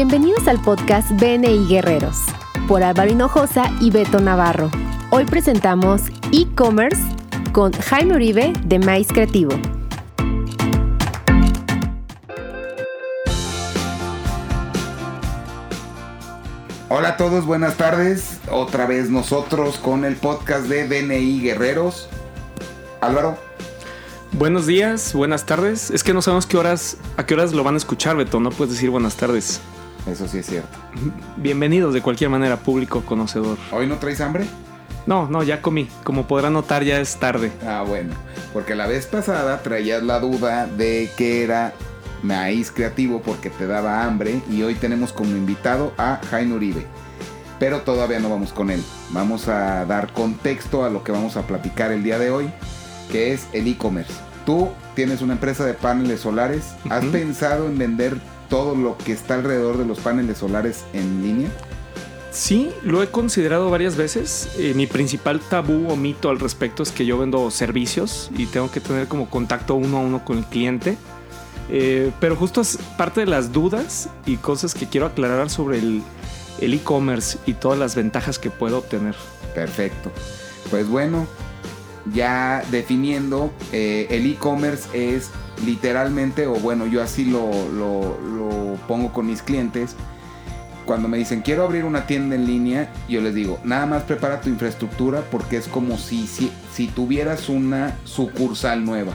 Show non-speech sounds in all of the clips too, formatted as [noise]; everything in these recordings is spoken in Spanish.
Bienvenidos al podcast BNI Guerreros por Álvaro Hinojosa y Beto Navarro. Hoy presentamos e-commerce con Jaime Uribe de Maíz Creativo. Hola a todos, buenas tardes. Otra vez nosotros con el podcast de BNI Guerreros. Álvaro. Buenos días, buenas tardes. Es que no sabemos qué horas, a qué horas lo van a escuchar, Beto. No puedes decir buenas tardes. Eso sí es cierto. Bienvenidos de cualquier manera, público conocedor. ¿Hoy no traes hambre? No, no, ya comí. Como podrán notar, ya es tarde. Ah, bueno. Porque la vez pasada traías la duda de que era maíz creativo porque te daba hambre y hoy tenemos como invitado a Jaime Uribe. Pero todavía no vamos con él. Vamos a dar contexto a lo que vamos a platicar el día de hoy que es el e-commerce. Tú tienes una empresa de paneles solares. ¿Has pensado en vender todo lo que está alrededor de los paneles solares en línea? Sí, lo he considerado varias veces. Eh, mi principal tabú o mito al respecto es que yo vendo servicios y tengo que tener como contacto uno a uno con el cliente. Eh, pero justo es parte de las dudas y cosas que quiero aclarar sobre el e-commerce y todas las ventajas que puedo obtener. Perfecto. Pues bueno, ya definiendo, eh, el e-commerce es literalmente, o bueno, yo así lo, pongo con mis clientes, cuando me dicen quiero abrir una tienda en línea, yo les digo, nada más prepara tu infraestructura porque es como si, si, si tuvieras una sucursal nueva.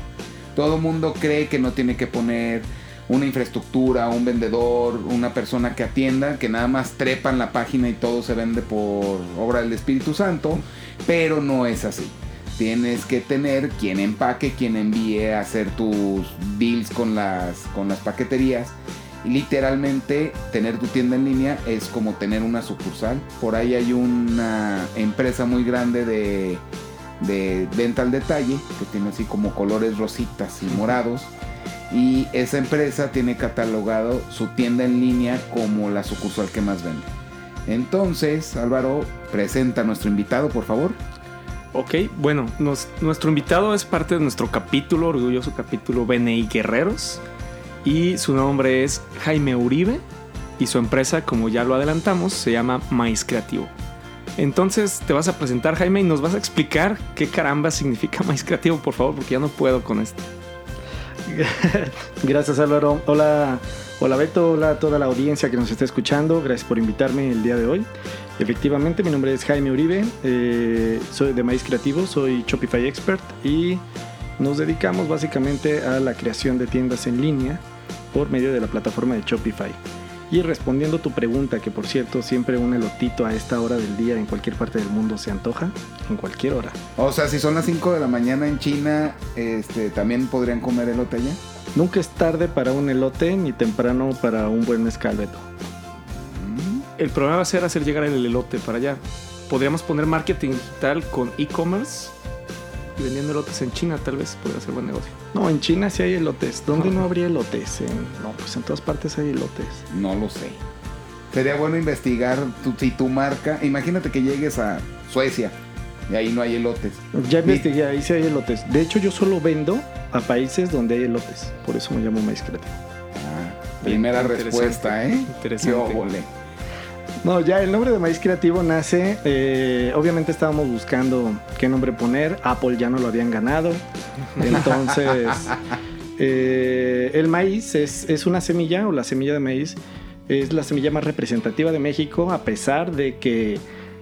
Todo mundo cree que no tiene que poner una infraestructura, un vendedor, una persona que atienda, que nada más trepa en la página y todo se vende por obra del Espíritu Santo, pero no es así tienes que tener quien empaque, quien envíe a hacer tus deals con las, con las paqueterías. Y literalmente tener tu tienda en línea es como tener una sucursal. Por ahí hay una empresa muy grande de, de venta al detalle que tiene así como colores rositas y morados. Y esa empresa tiene catalogado su tienda en línea como la sucursal que más vende. Entonces, Álvaro, presenta a nuestro invitado, por favor. Ok, bueno, nuestro invitado es parte de nuestro capítulo, orgulloso capítulo BNI Guerreros. Y su nombre es Jaime Uribe. Y su empresa, como ya lo adelantamos, se llama Maíz Creativo. Entonces te vas a presentar, Jaime, y nos vas a explicar qué caramba significa [laughs] Maíz Creativo, por favor, porque ya no puedo con esto. [laughs] Gracias, Álvaro. Hola, hola Beto, hola a toda la audiencia que nos está escuchando. Gracias por invitarme el día de hoy. Efectivamente, mi nombre es Jaime Uribe, eh, soy de Maíz Creativo, soy Shopify Expert y nos dedicamos básicamente a la creación de tiendas en línea por medio de la plataforma de Shopify. Y respondiendo tu pregunta, que por cierto siempre un elotito a esta hora del día en cualquier parte del mundo se antoja, en cualquier hora. O sea, si son las 5 de la mañana en China, este, ¿también podrían comer elote allá? Nunca es tarde para un elote ni temprano para un buen escalveto el problema va a ser hacer llegar el elote para allá. Podríamos poner marketing digital con e-commerce y vendiendo elotes en China, tal vez podría ser buen negocio. No, en China sí hay elotes. ¿Dónde no habría elotes? no, pues en todas partes hay elotes. No lo sé. Sería bueno investigar si tu marca. Imagínate que llegues a Suecia y ahí no hay elotes. Ya investigué, ahí sí hay elotes. De hecho, yo solo vendo a países donde hay elotes. Por eso me llamo Maíz Creativo. Ah, primera respuesta, ¿eh? Interesante. No, ya el nombre de Maíz Creativo nace, eh, obviamente estábamos buscando qué nombre poner, Apple ya no lo habían ganado, [laughs] entonces eh, el maíz es, es, una semilla o la semilla de maíz es la semilla más representativa de México a pesar de que,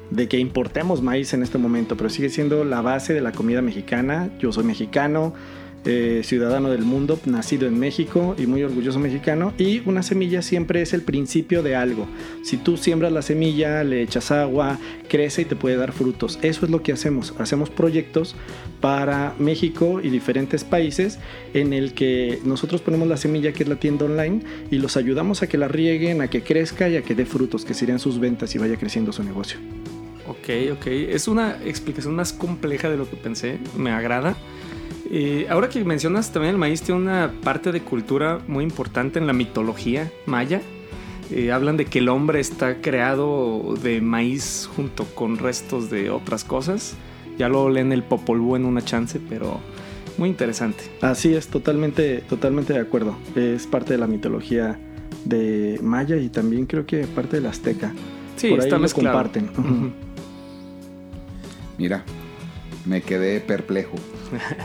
de que importemos maíz en este momento, pero sigue siendo la base de la comida mexicana, yo soy mexicano, eh, ciudadano del mundo, nacido en México y muy orgulloso mexicano. Y una semilla siempre es el principio de algo. Si tú siembras la semilla, le echas agua, crece y te puede dar frutos. Eso es lo que hacemos. Hacemos proyectos para México y diferentes países en el que nosotros ponemos la semilla que es la tienda online y los ayudamos a que la rieguen, a que crezca y a que dé frutos, que serían sus ventas y vaya creciendo su negocio. Ok, ok. Es una explicación más compleja de lo que pensé. Me agrada. Eh, ahora que mencionas también el maíz tiene una parte de cultura muy importante en la mitología maya. Eh, hablan de que el hombre está creado de maíz junto con restos de otras cosas. Ya lo leen el Popol Vuh en una chance, pero muy interesante. Así es, totalmente, totalmente de acuerdo. Es parte de la mitología de maya y también creo que parte de la azteca. Sí, Por ahí está lo mezclado. comparten. Mira, me quedé perplejo.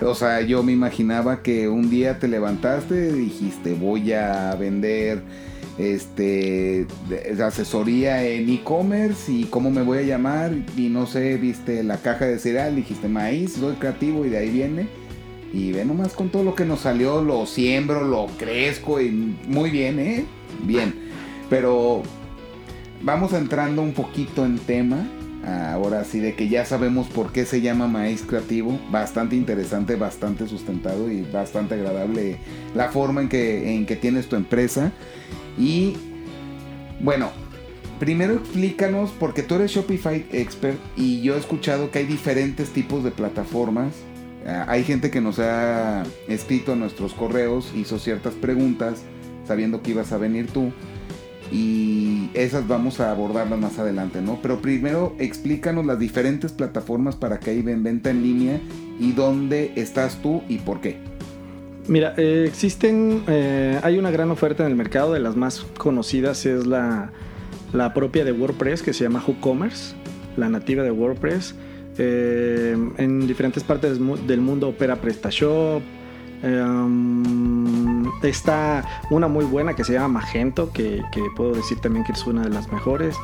O sea, yo me imaginaba que un día te levantaste y dijiste, voy a vender este asesoría en e-commerce y cómo me voy a llamar y no sé, viste la caja de cereal, dijiste maíz, soy creativo y de ahí viene. Y ve nomás con todo lo que nos salió, lo siembro, lo crezco y muy bien, ¿eh? Bien. Pero vamos entrando un poquito en tema. Ahora sí, de que ya sabemos por qué se llama maíz creativo. Bastante interesante, bastante sustentado y bastante agradable la forma en que, en que tienes tu empresa. Y bueno, primero explícanos, porque tú eres Shopify expert y yo he escuchado que hay diferentes tipos de plataformas. Ah, Hay gente que nos ha escrito a nuestros correos, hizo ciertas preguntas, sabiendo que ibas a venir tú y esas vamos a abordarlas más adelante, ¿no? Pero primero explícanos las diferentes plataformas para que en venta en línea y dónde estás tú y por qué. Mira, eh, existen, eh, hay una gran oferta en el mercado, de las más conocidas es la, la propia de WordPress que se llama WooCommerce, la nativa de WordPress. Eh, en diferentes partes del mu- del mundo opera PrestaShop. Um, está una muy buena que se llama Magento, que, puedo decir también que es una de las mejores.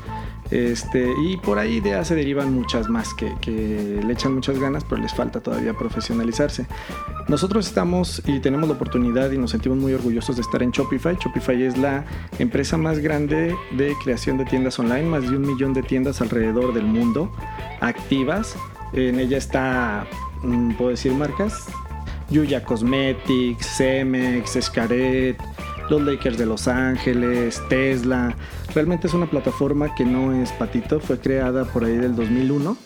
Este, y por ahí ya se derivan muchas más que, que le echan muchas ganas, pero les falta todavía profesionalizarse. Nosotros estamos y tenemos la oportunidad y nos sentimos muy orgullosos de estar en Shopify. Shopify es la empresa más grande de creación de tiendas online, más de un millón de tiendas alrededor del mundo activas. En ella está, mm, puedo decir marcas, Yuya Cosmetics, Cemex, Escaret, los Lakers de Los Ángeles, Tesla. Realmente es una plataforma que no es patito, fue creada por ahí del 2001.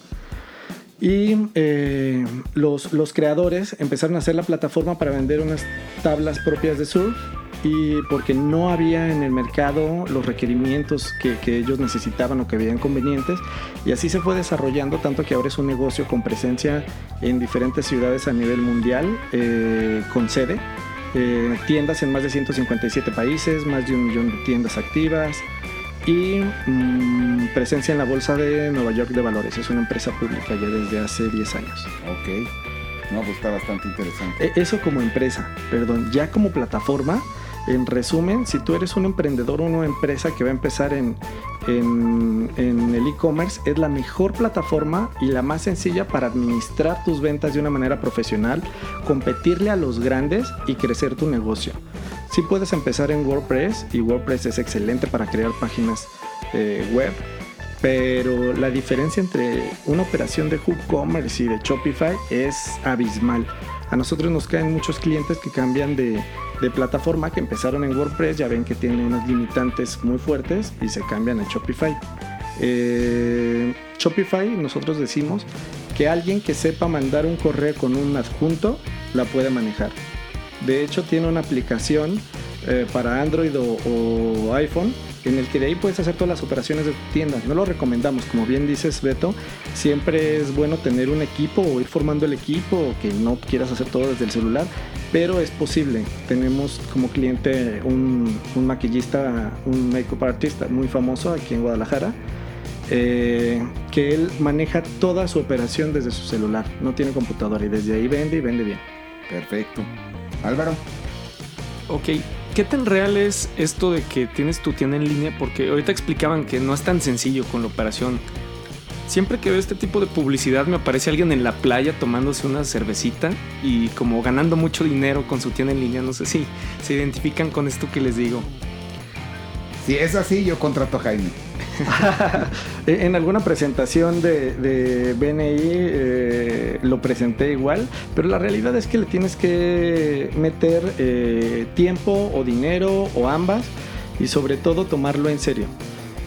Y eh, los, los creadores empezaron a hacer la plataforma para vender unas tablas propias de surf y porque no había en el mercado los requerimientos que, que ellos necesitaban o que veían convenientes y así se fue desarrollando tanto que ahora es un negocio con presencia en diferentes ciudades a nivel mundial eh, con sede eh, tiendas en más de 157 países más de un millón de tiendas activas y mm, presencia en la bolsa de Nueva York de valores es una empresa pública ya desde hace 10 años Ok. No, pues está bastante interesante. e- Eso como empresa, perdón, ya como plataforma, en resumen, si tú eres un emprendedor o una empresa que va a empezar en, el e-commerce, es la mejor plataforma y la más sencilla para administrar tus ventas de una manera profesional, competirle a los grandes y crecer tu negocio. Sí puedes empezar en WordPress y WordPress es excelente para crear páginas eh, web, pero la diferencia entre una operación de WooCommerce y de Shopify es abismal. A nosotros nos caen muchos clientes que cambian de, de plataforma, que empezaron en WordPress, ya ven que tienen unas limitantes muy fuertes y se cambian a Shopify. Eh, Shopify, nosotros decimos que alguien que sepa mandar un correo con un adjunto la puede manejar. De hecho, tiene una aplicación eh, para Android o iPhone en el que de ahí puedes hacer todas las operaciones de tu tienda. No lo recomendamos, como bien dices Beto, siempre es bueno tener un equipo o ir formando el equipo o que no quieras hacer todo desde el celular, pero es posible. Tenemos como cliente un, un maquillista, un makeup artista muy famoso aquí en Guadalajara. eh, que él maneja toda su operación desde su celular, no tiene computadora y desde ahí vende y vende bien. Perfecto. Álvaro. Ok, ¿qué tan real es esto de que tienes tu tienda en línea? Porque ahorita explicaban que no es tan sencillo con la operación. Siempre que veo este tipo de publicidad me aparece alguien en la playa tomándose una cervecita y como ganando mucho dinero con su tienda en línea. No sé si se identifican con esto que les digo. Si es así, yo contrato a Jaime. [laughs] En alguna presentación de, de BNI eh, lo presenté igual, pero la realidad es que le tienes que meter eh, tiempo o dinero o ambas y sobre todo tomarlo en serio.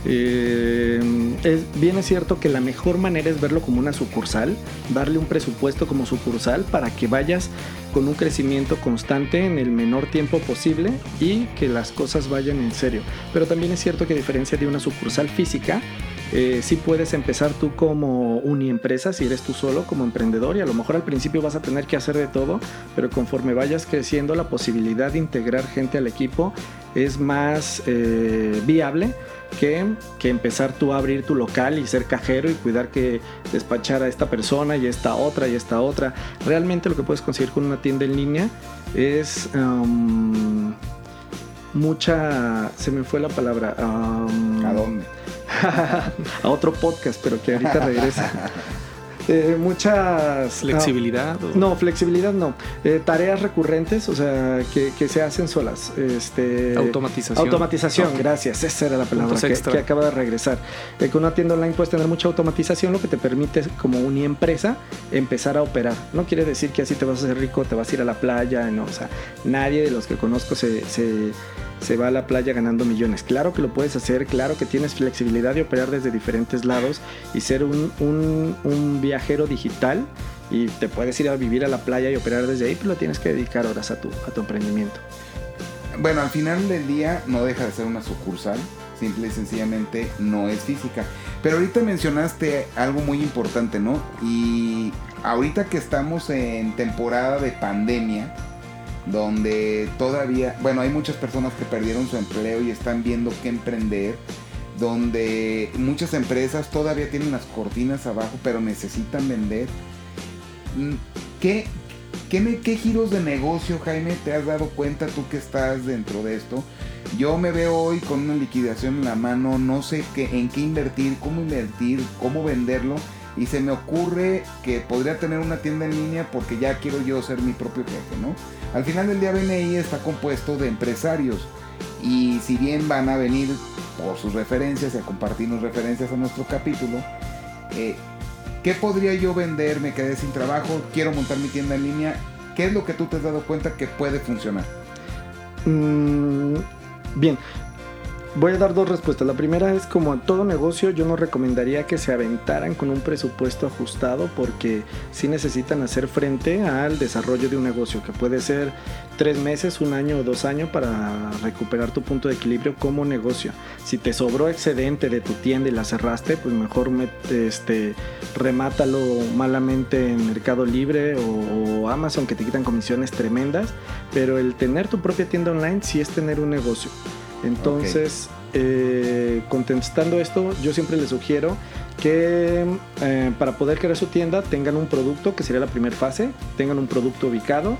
Eh, es, bien es cierto que la mejor manera es verlo como una sucursal, darle un presupuesto como sucursal para que vayas con un crecimiento constante en el menor tiempo posible y que las cosas vayan en serio. Pero también es cierto que a diferencia de una sucursal física, Eh, sí puedes empezar tú como uniempresa, si eres tú solo como emprendedor, y a lo mejor al principio vas a tener que hacer de todo, pero conforme vayas creciendo, la posibilidad de integrar gente al equipo es más eh, viable que, que, empezar tú a abrir tu local y ser cajero y cuidar que despachar a esta persona y esta otra y esta otra. Realmente lo que puedes conseguir con una tienda en línea es um, mucha... Se me fue la palabra. Um, ¿A dónde? [laughs] a otro podcast, pero que ahorita regresa. [laughs] Eh, muchas... ¿Flexibilidad? No, flexibilidad no. Eh, tareas recurrentes, o sea, que, que, se hacen solas. Este, automatización. Automatización, okay. gracias. Esa era la palabra que, que, acaba de regresar. Eh, con una tienda online puedes tener mucha automatización, lo que te permite como empresa empezar a operar. No quiere decir que así te vas a hacer rico, te vas a ir a la playa, no. O sea, nadie de los que conozco se, se se va a la playa ganando millones. Claro que lo puedes hacer, claro que tienes flexibilidad de operar desde diferentes lados y ser un, un, viajero digital y te puedes ir a vivir a la playa y operar desde ahí, pero lo tienes que dedicar horas a tu, a tu emprendimiento. Bueno, al final del día no deja de ser una sucursal, simple y sencillamente no es física. Pero ahorita mencionaste algo muy importante, ¿no? Y ahorita que estamos en temporada de pandemia, donde todavía, bueno, hay muchas personas que perdieron su empleo y están viendo qué emprender, donde muchas empresas todavía tienen las cortinas abajo, pero necesitan vender. Mm, ¿Qué, qué, qué giros de negocio, Jaime, te has dado cuenta tú que estás dentro de esto? Yo me veo hoy con una liquidación en la mano, no sé qué, en qué invertir, cómo invertir, cómo venderlo y se me ocurre que podría tener una tienda en línea porque ya quiero yo ser mi propio jefe, ¿no? Al final del día BNI está compuesto de empresarios y si bien van a venir por sus referencias y a compartirnos referencias a nuestro capítulo, eh, ¿qué podría yo vender? Me quedé sin trabajo, quiero montar mi tienda en línea. ¿Qué es lo que tú te has dado cuenta que puede funcionar? Mm, bien, Voy a dar dos respuestas. La primera es como en todo negocio yo no recomendaría que se aventaran con un presupuesto ajustado porque sí necesitan hacer frente al desarrollo de un negocio que puede ser tres meses, un año o dos años para recuperar tu punto de equilibrio como negocio. Si te sobró excedente de tu tienda y la cerraste, pues mejor este, remátalo malamente en Mercado Libre o, o Amazon que te quitan comisiones tremendas. Pero el tener tu propia tienda online sí es tener un negocio. Entonces, eh, contestando esto, yo siempre les sugiero que eh, para poder crear su tienda tengan un producto, que sería la primera fase, tengan un producto ubicado.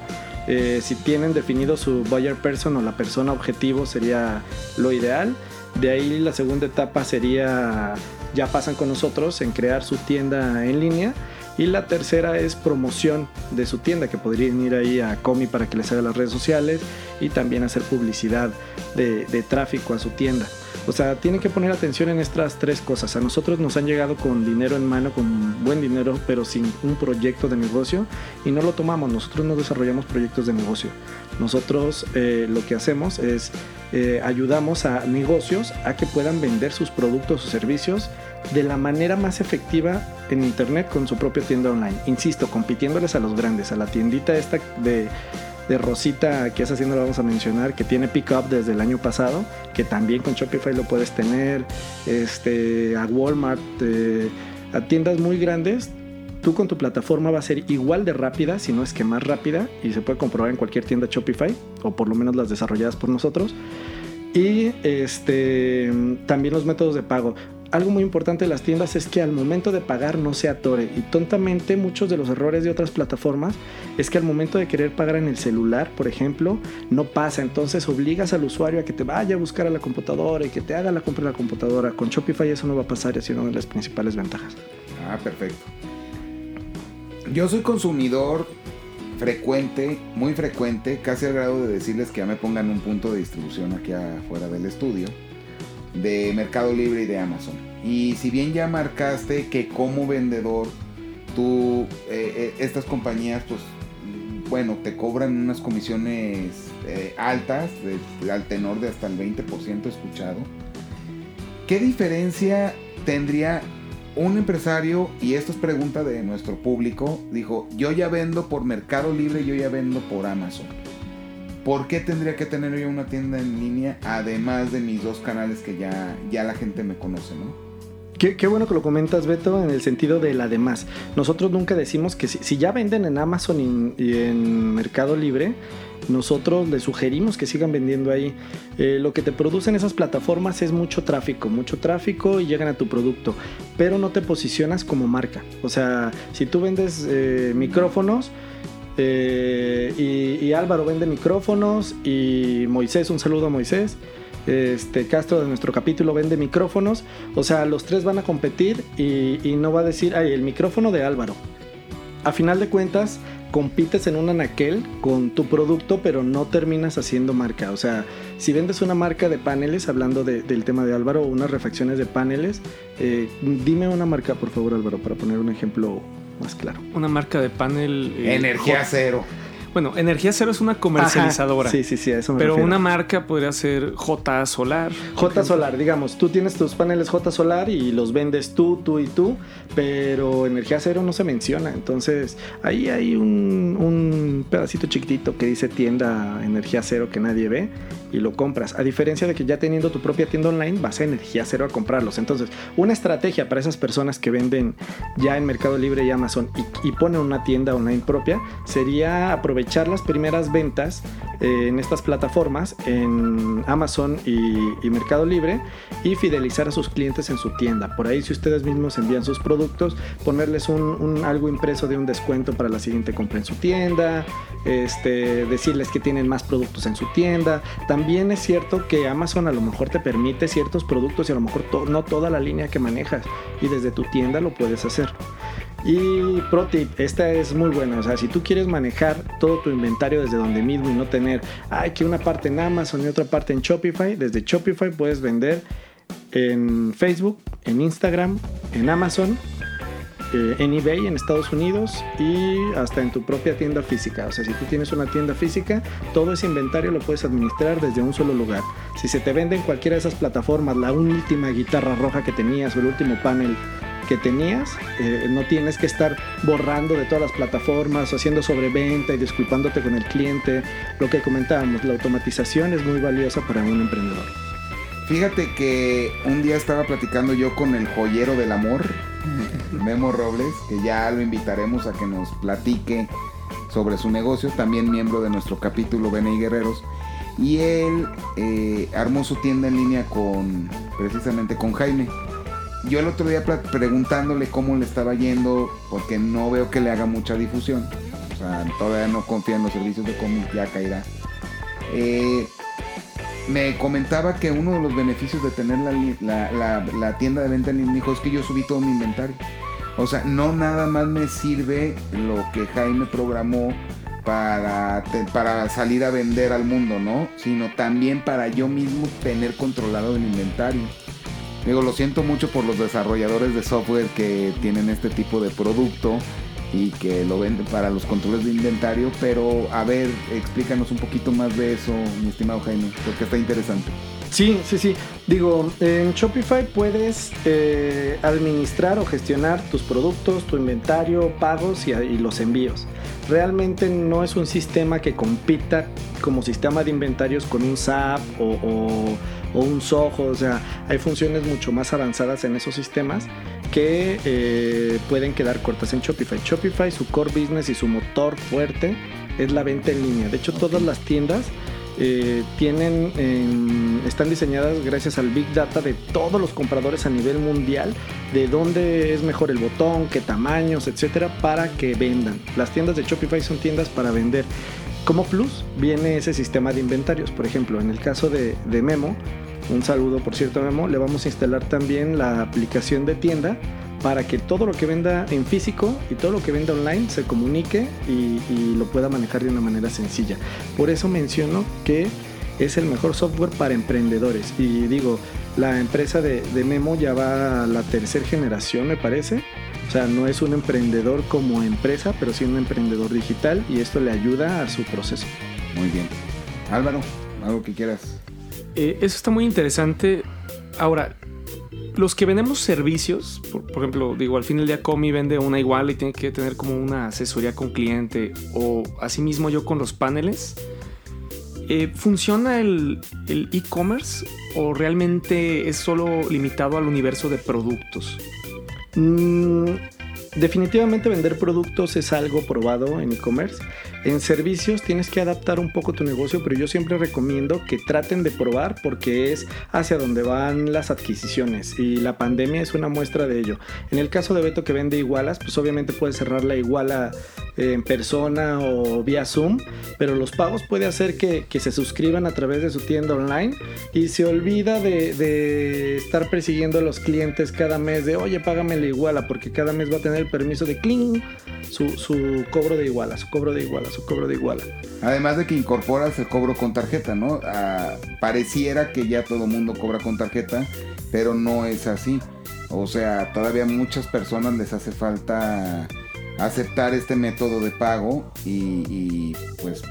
Eh, si tienen definido su buyer person o la persona objetivo sería lo ideal. De ahí la segunda etapa sería, ya pasan con nosotros en crear su tienda en línea. Y la tercera es promoción de su tienda, que podrían ir ahí a Comi para que les haga las redes sociales y también hacer publicidad de, de tráfico a su tienda. O sea, tienen que poner atención en estas tres cosas. A nosotros nos han llegado con dinero en mano, con buen dinero, pero sin un proyecto de negocio y no lo tomamos. Nosotros no desarrollamos proyectos de negocio. Nosotros eh, lo que hacemos es eh, ayudamos a negocios a que puedan vender sus productos o servicios de la manera más efectiva en internet con su propia tienda online. Insisto, compitiéndoles a los grandes, a la tiendita esta de Rosita, que es haciendo lo vamos a mencionar, que tiene pickup desde el año pasado, que también con Shopify lo puedes tener, este, a Walmart, eh, a tiendas muy grandes, tú con tu plataforma va a ser igual de rápida, si no es que más rápida, y se puede comprobar en cualquier tienda Shopify, o por lo menos las desarrolladas por nosotros. Y este, también los métodos de pago algo muy importante de las tiendas es que al momento de pagar no se atore. Y tontamente muchos de los errores de otras plataformas es que al momento de querer pagar en el celular, por ejemplo, no pasa. Entonces obligas al usuario a que te vaya a buscar a la computadora y que te haga la compra en la computadora. Con Shopify eso no va a pasar es una de las principales ventajas. Ah, perfecto. Yo soy consumidor frecuente, muy frecuente, casi al grado de decirles que ya me pongan un punto de distribución aquí afuera del estudio de Mercado Libre y de Amazon. Y si bien ya marcaste que como vendedor, tú, eh, eh, estas compañías, pues, bueno, te cobran unas comisiones eh, altas, de, al tenor de hasta el 20% escuchado. ¿Qué diferencia tendría un empresario, y esto es pregunta de nuestro público, dijo, yo ya vendo por Mercado Libre, yo ya vendo por Amazon. ¿Por qué tendría que tener yo una tienda en línea además de mis dos canales que ya, ya la gente me conoce, no? Qué, bueno que lo comentas, Beto, en el sentido de la demás. Nosotros nunca decimos que si, ya venden en Amazon y, y, en Mercado Libre, nosotros les sugerimos que sigan vendiendo ahí. Eh, lo que te producen esas plataformas es mucho tráfico, mucho tráfico y llegan a tu producto, pero no te posicionas como marca. O sea, si tú vendes eh, micrófonos, eh, y, Álvaro vende micrófonos y Moisés, un saludo a Moisés. Este Castro de nuestro capítulo vende micrófonos. O sea, los tres van a competir y, no va a decir, ay, el micrófono de Álvaro. A final de cuentas, compites en un anaquel con tu producto, pero no terminas haciendo marca. O sea, si vendes una marca de paneles, hablando de, del tema de Álvaro, unas refacciones de paneles, eh, dime una marca, por favor, Álvaro, para poner un ejemplo más claro. Una marca de panel. Eh, Energía cero. Bueno, Energía Cero es una comercializadora. Ajá, sí, sí, sí, a eso me Pero refiero. una marca podría ser J Solar. J Solar, digamos, tú tienes tus paneles J Solar y los vendes tú, tú y tú, pero Energía Cero no se menciona. Entonces, ahí hay un, un pedacito chiquitito que dice tienda Energía Cero que nadie ve y lo compras. A diferencia de que ya teniendo tu propia tienda online, vas a Energía Cero a comprarlos. Entonces, una estrategia para esas personas que venden ya en Mercado Libre y Amazon y, y ponen una tienda online propia sería aprovechar las primeras ventas eh, en estas plataformas, en Amazon y, Mercado Libre, y fidelizar a sus clientes en su tienda. Por ahí, si ustedes mismos envían sus productos, ponerles un, algo impreso de un descuento para la siguiente compra en su tienda, este, decirles que tienen más productos en su tienda. También es cierto que Amazon a lo mejor te permite ciertos productos y a lo mejor no toda la línea que manejas, y desde tu tienda lo puedes hacer. Y pro tip, esta es muy buena, o sea, si tú quieres manejar todo tu inventario desde donde mismo y no tener, ay, que una parte en Amazon y otra parte en Shopify, desde Shopify puedes vender en Facebook, en Instagram, en Amazon, eh, en eBay en Estados Unidos y hasta en tu propia tienda física. O sea, si tú tienes una tienda física, todo ese inventario lo puedes administrar desde un solo lugar. Si se te vende en cualquiera de esas plataformas la última guitarra roja que tenías o el último panel que tenías, eh, no tienes que estar borrando de todas las plataformas, haciendo sobreventa y disculpándote con el cliente. Lo que comentábamos, la automatización es muy valiosa para un emprendedor. Fíjate que un día estaba platicando yo con el joyero del amor, [laughs] Memo Robles, que ya lo invitaremos a que nos platique sobre su negocio, también miembro de nuestro capítulo BNI Guerreros. Y él eh, armó su tienda en línea con, precisamente con Jaime. Yo el otro día preguntándole cómo le estaba yendo, porque no veo que le haga mucha difusión. O sea, todavía no confía en los servicios de cómic, ya caerá. Eh, me comentaba que uno de los beneficios de tener la, tienda de venta en línea es que yo subí todo mi inventario. O sea, no nada más me sirve lo que Jaime programó para, para salir a vender al mundo, ¿no? Sino también para yo mismo tener controlado el inventario. Digo, lo siento mucho por los desarrolladores de software que tienen este tipo de producto y que lo venden para los controles de inventario, pero a ver, explícanos un poquito más de eso, mi estimado Jaime, porque está interesante. Sí, sí, sí. Digo, en Shopify puedes eh, administrar o gestionar tus productos, tu inventario, pagos y, y, los envíos. Realmente no es un sistema que compita como sistema de inventarios con un SAP o, o, o un Soho. O sea, hay funciones mucho más avanzadas en esos sistemas que eh, pueden quedar cortas en Shopify. Shopify, su core business y su motor fuerte es la venta en línea. De hecho, todas las tiendas eh, tienen, eh, están diseñadas gracias al Big Data de todos los compradores a nivel mundial, de dónde es mejor el botón, qué tamaños, etcétera, para que vendan. Las tiendas de Shopify son tiendas para vender. Como plus viene ese sistema de inventarios. Por ejemplo, en el caso de, Memo, un saludo por cierto Memo, le vamos a instalar también la aplicación de tienda para que todo lo que venda en físico y todo lo que venda online se comunique y, lo pueda manejar de una manera sencilla. Por eso menciono que es el mejor software para emprendedores. Y digo, la empresa de, de Memo ya va a la tercera generación, me parece. O sea, no es un emprendedor como empresa, pero sí un emprendedor digital y esto le ayuda a su proceso. Muy bien. Álvaro, algo que quieras. Eh, eso está muy interesante. Ahora, los que vendemos servicios, por, por, ejemplo, digo, al fin del día Comi vende una igual y tiene que tener como una asesoría con cliente, o asimismo yo con los paneles, Eh, ¿Funciona el e-commerce o realmente es solo limitado al universo de productos? Mm, definitivamente vender productos es algo probado en e-commerce. En servicios tienes que adaptar un poco tu negocio, pero yo siempre recomiendo que traten de probar porque es hacia donde van las adquisiciones y la pandemia es una muestra de ello. En el caso de Beto que vende igualas, pues obviamente puede cerrar la iguala eh, en persona o vía Zoom, pero los pagos puede hacer que, que se suscriban a través de su tienda online y se olvida de, de estar persiguiendo a los clientes cada mes de, oye, págame la iguala, porque cada mes va a tener el permiso de cling su, su cobro de iguala, su cobro de iguala, su cobro de iguala. Además de que incorporas el cobro con tarjeta, ¿no? Ah, pareciera que ya todo mundo cobra con tarjeta, pero no es así. O sea, todavía a muchas personas les hace falta aceptar este método de pago y, y, pues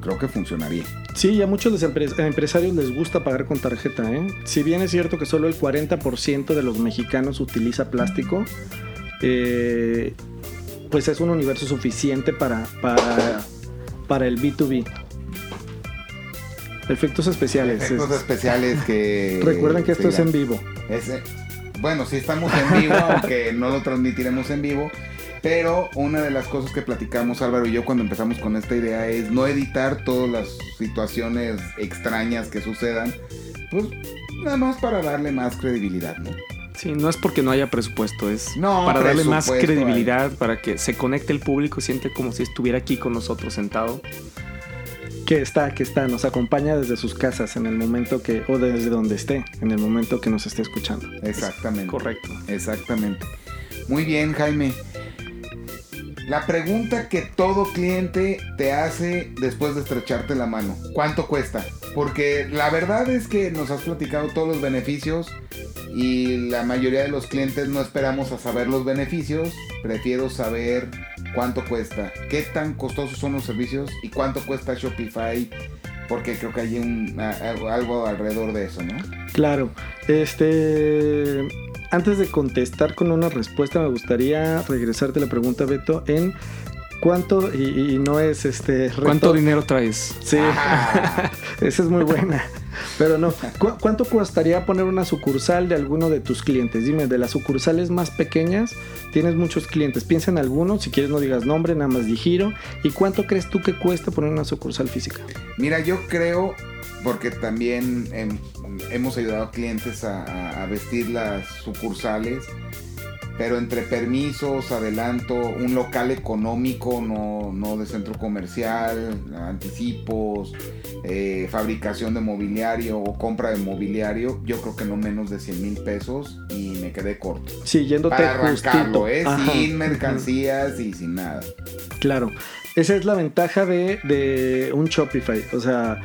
creo que funcionaría. Sí, a muchos los empre- empresarios les gusta pagar con tarjeta. ¿eh? Si bien es cierto que solo el 40% de los mexicanos utiliza plástico, eh, pues es un universo suficiente para, para, para el B2B. Efectos especiales. Efectos es- especiales que... [laughs] Recuerden que esto es en vivo. Ese- bueno, sí estamos en vivo, [laughs] aunque no lo transmitiremos en vivo. Pero una de las cosas que platicamos Álvaro y yo cuando empezamos con esta idea es no editar todas las situaciones extrañas que sucedan. Pues nada más para darle más credibilidad, ¿no? Sí, no es porque no haya presupuesto, es No, para darle más credibilidad, para que se conecte el público, siente como si estuviera aquí con nosotros sentado. Que está, que está, nos acompaña desde sus casas en el momento que, o desde donde esté, en el momento que nos esté escuchando. Exactamente. Correcto. Exactamente. Muy bien, Jaime. La pregunta que todo cliente te hace después de estrecharte la mano, ¿cuánto cuesta? Porque la verdad es que nos has platicado todos los beneficios y la mayoría de los clientes no esperamos a saber los beneficios, prefiero saber cuánto cuesta, qué tan costosos son los servicios y cuánto cuesta Shopify, porque creo que hay un, algo alrededor de eso, ¿no? Claro, este. Antes de contestar con una respuesta, me gustaría regresarte la pregunta, Beto, en cuánto, y, y no es este. reto- ¿Cuánto dinero traes? Sí, Ajá. [laughs] esa es muy buena. Pero no, ¿cu- ¿cuánto costaría poner una sucursal de alguno de tus clientes? Dime, de las sucursales más pequeñas, tienes muchos clientes. Piensa en alguno, si quieres no digas nombre, nada más di giro. ¿Y cuánto crees tú que cuesta poner una sucursal física? Mira, yo creo, porque también em, hemos ayudado a clientes a vestir las sucursales, pero entre permisos, adelanto, un local económico, no, no de centro comercial, anticipos, eh, fabricación de mobiliario o compra de mobiliario, yo creo que no menos de 100 mil pesos y me quedé corto. Sí, yéndote Para arrancarlo, justito. ¿eh? Ajá. Sin mercancías y sin nada. Claro, esa es la ventaja de, de un Shopify. O sea,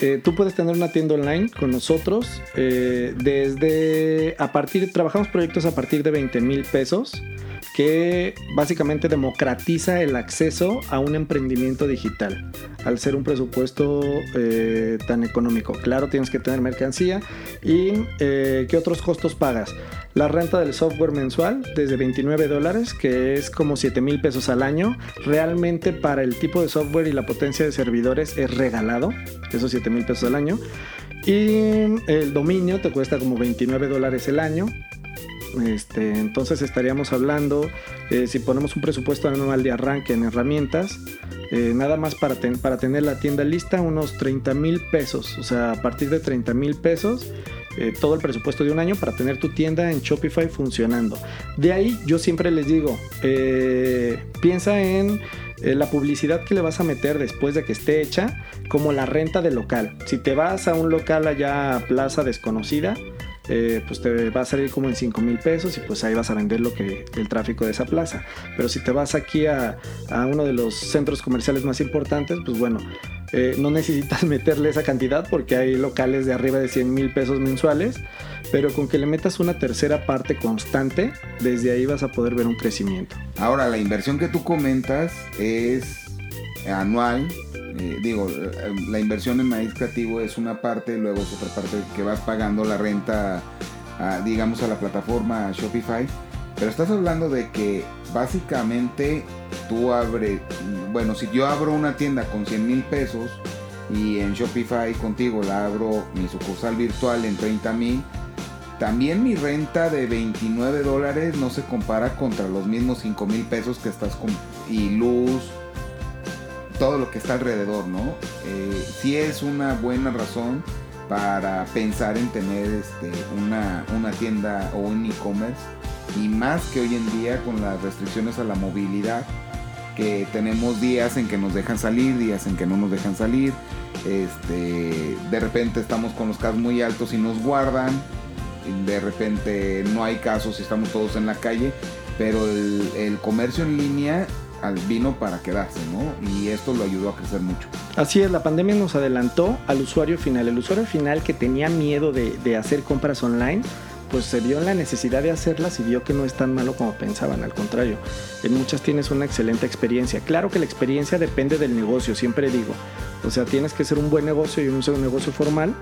eh, tú puedes tener una tienda online con nosotros eh, desde a partir, trabajamos proyectos a partir de 20 mil pesos que básicamente democratiza el acceso a un emprendimiento digital al ser un presupuesto eh, tan económico. Claro, tienes que tener mercancía y ¿qué otros costos pagas? La renta del software mensual desde 29 dólares, que es como 7 mil pesos al año. Realmente para el tipo de software y la potencia de servidores es regalado, esos 7 mil pesos al año. Y el dominio te cuesta como 29 dólares el año. Este, entonces estaríamos hablando, eh, si ponemos un presupuesto anual de arranque en herramientas, eh, nada más para, para tener la tienda lista, unos 30 mil pesos. O sea, a partir de 30 mil pesos, eh, todo el presupuesto de un año para tener tu tienda en Shopify funcionando. De ahí yo siempre les digo, eh, piensa en eh, la publicidad que le vas a meter después de que esté hecha, como la renta del local. Si te vas a un local allá a plaza desconocida, pues te va a salir como en 5 mil pesos y pues ahí vas a vender lo que el tráfico de esa plaza. Pero si te vas aquí a uno de los centros comerciales más importantes, pues bueno, eh, no necesitas [laughs] meterle esa cantidad porque hay locales de arriba de 100 mil pesos mensuales, pero con que le metas una tercera parte constante, desde ahí vas a poder ver un crecimiento. Ahora, la inversión que tú comentas es anual. eh, digo, eh, la inversión en maíz creativo es una parte, luego es otra parte que vas pagando la renta, digamos, a la plataforma Shopify. Pero estás hablando de que básicamente tú abres, bueno, si yo abro una tienda con 100 mil pesos, y en Shopify contigo la abro mi sucursal virtual en 30 mil, también mi renta de 29 dólares no se compara contra los mismos 5 mil pesos que estás con y luz, todo lo que está alrededor, ¿no? Eh, sí es una buena razón para pensar en tener este, una, una tienda o un e-commerce y más que hoy en día con las restricciones a la movilidad que tenemos días en que nos dejan salir, días en que no nos dejan salir, este, de repente estamos con los casos muy altos y nos guardan, de repente no hay casos y estamos todos en la calle, pero el, el comercio en línea vino para quedarse, ¿no? Y esto lo ayudó a crecer mucho. Así es, la pandemia nos adelantó al usuario final. El usuario final que tenía miedo de, de hacer compras online, pues se vio la necesidad de hacerlas y vio que no es tan malo como pensaban, al contrario, en muchas tienes una excelente experiencia. Claro que la experiencia depende del negocio, siempre digo. O sea, tienes que ser un buen negocio y un negocio formal.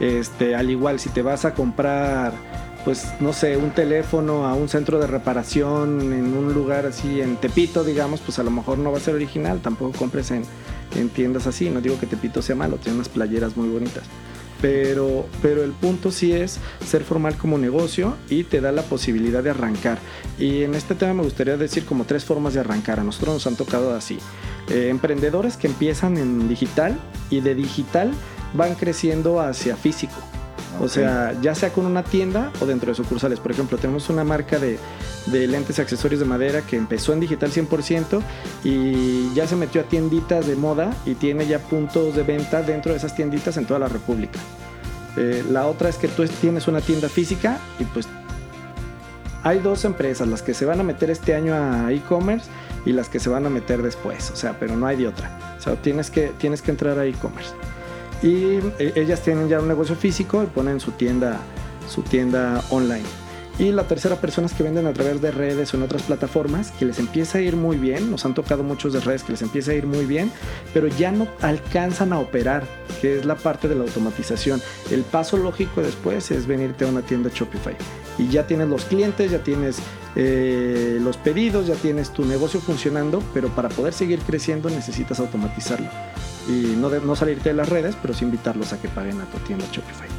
Este, al igual, si te vas a comprar pues no sé, un teléfono a un centro de reparación en un lugar así en Tepito, digamos, pues a lo mejor no va a ser original, tampoco compres en, en tiendas así, no digo que Tepito sea malo, tiene unas playeras muy bonitas. Pero, pero el punto sí es ser formal como negocio y te da la posibilidad de arrancar. Y en este tema me gustaría decir como tres formas de arrancar. A nosotros nos han tocado así. Eh, emprendedores que empiezan en digital y de digital van creciendo hacia físico. O sea, ya sea con una tienda o dentro de sucursales. Por ejemplo, tenemos una marca de, de, lentes y accesorios de madera que empezó en digital 100% y ya se metió a tienditas de moda y tiene ya puntos de venta dentro de esas tienditas en toda la República. Eh, la otra es que tú tienes una tienda física y pues hay dos empresas, las que se van a meter este año a e-commerce y las que se van a meter después. O sea, pero no hay de otra. O sea, tienes que, tienes que entrar a e-commerce y ellas tienen ya un negocio físico y ponen su tienda, su tienda online. Y la tercera personas que venden a través de redes o en otras plataformas que les empieza a ir muy bien, nos han tocado muchos de redes que les empieza a ir muy bien, pero ya no alcanzan a operar, que es la parte de la automatización. El paso lógico después es venirte a una tienda Shopify y ya tienes los clientes, ya tienes eh, los pedidos, ya tienes tu negocio funcionando, pero para poder seguir creciendo necesitas automatizarlo y no, no salirte de las redes, pero sí invitarlos a que paguen a tu tienda Shopify.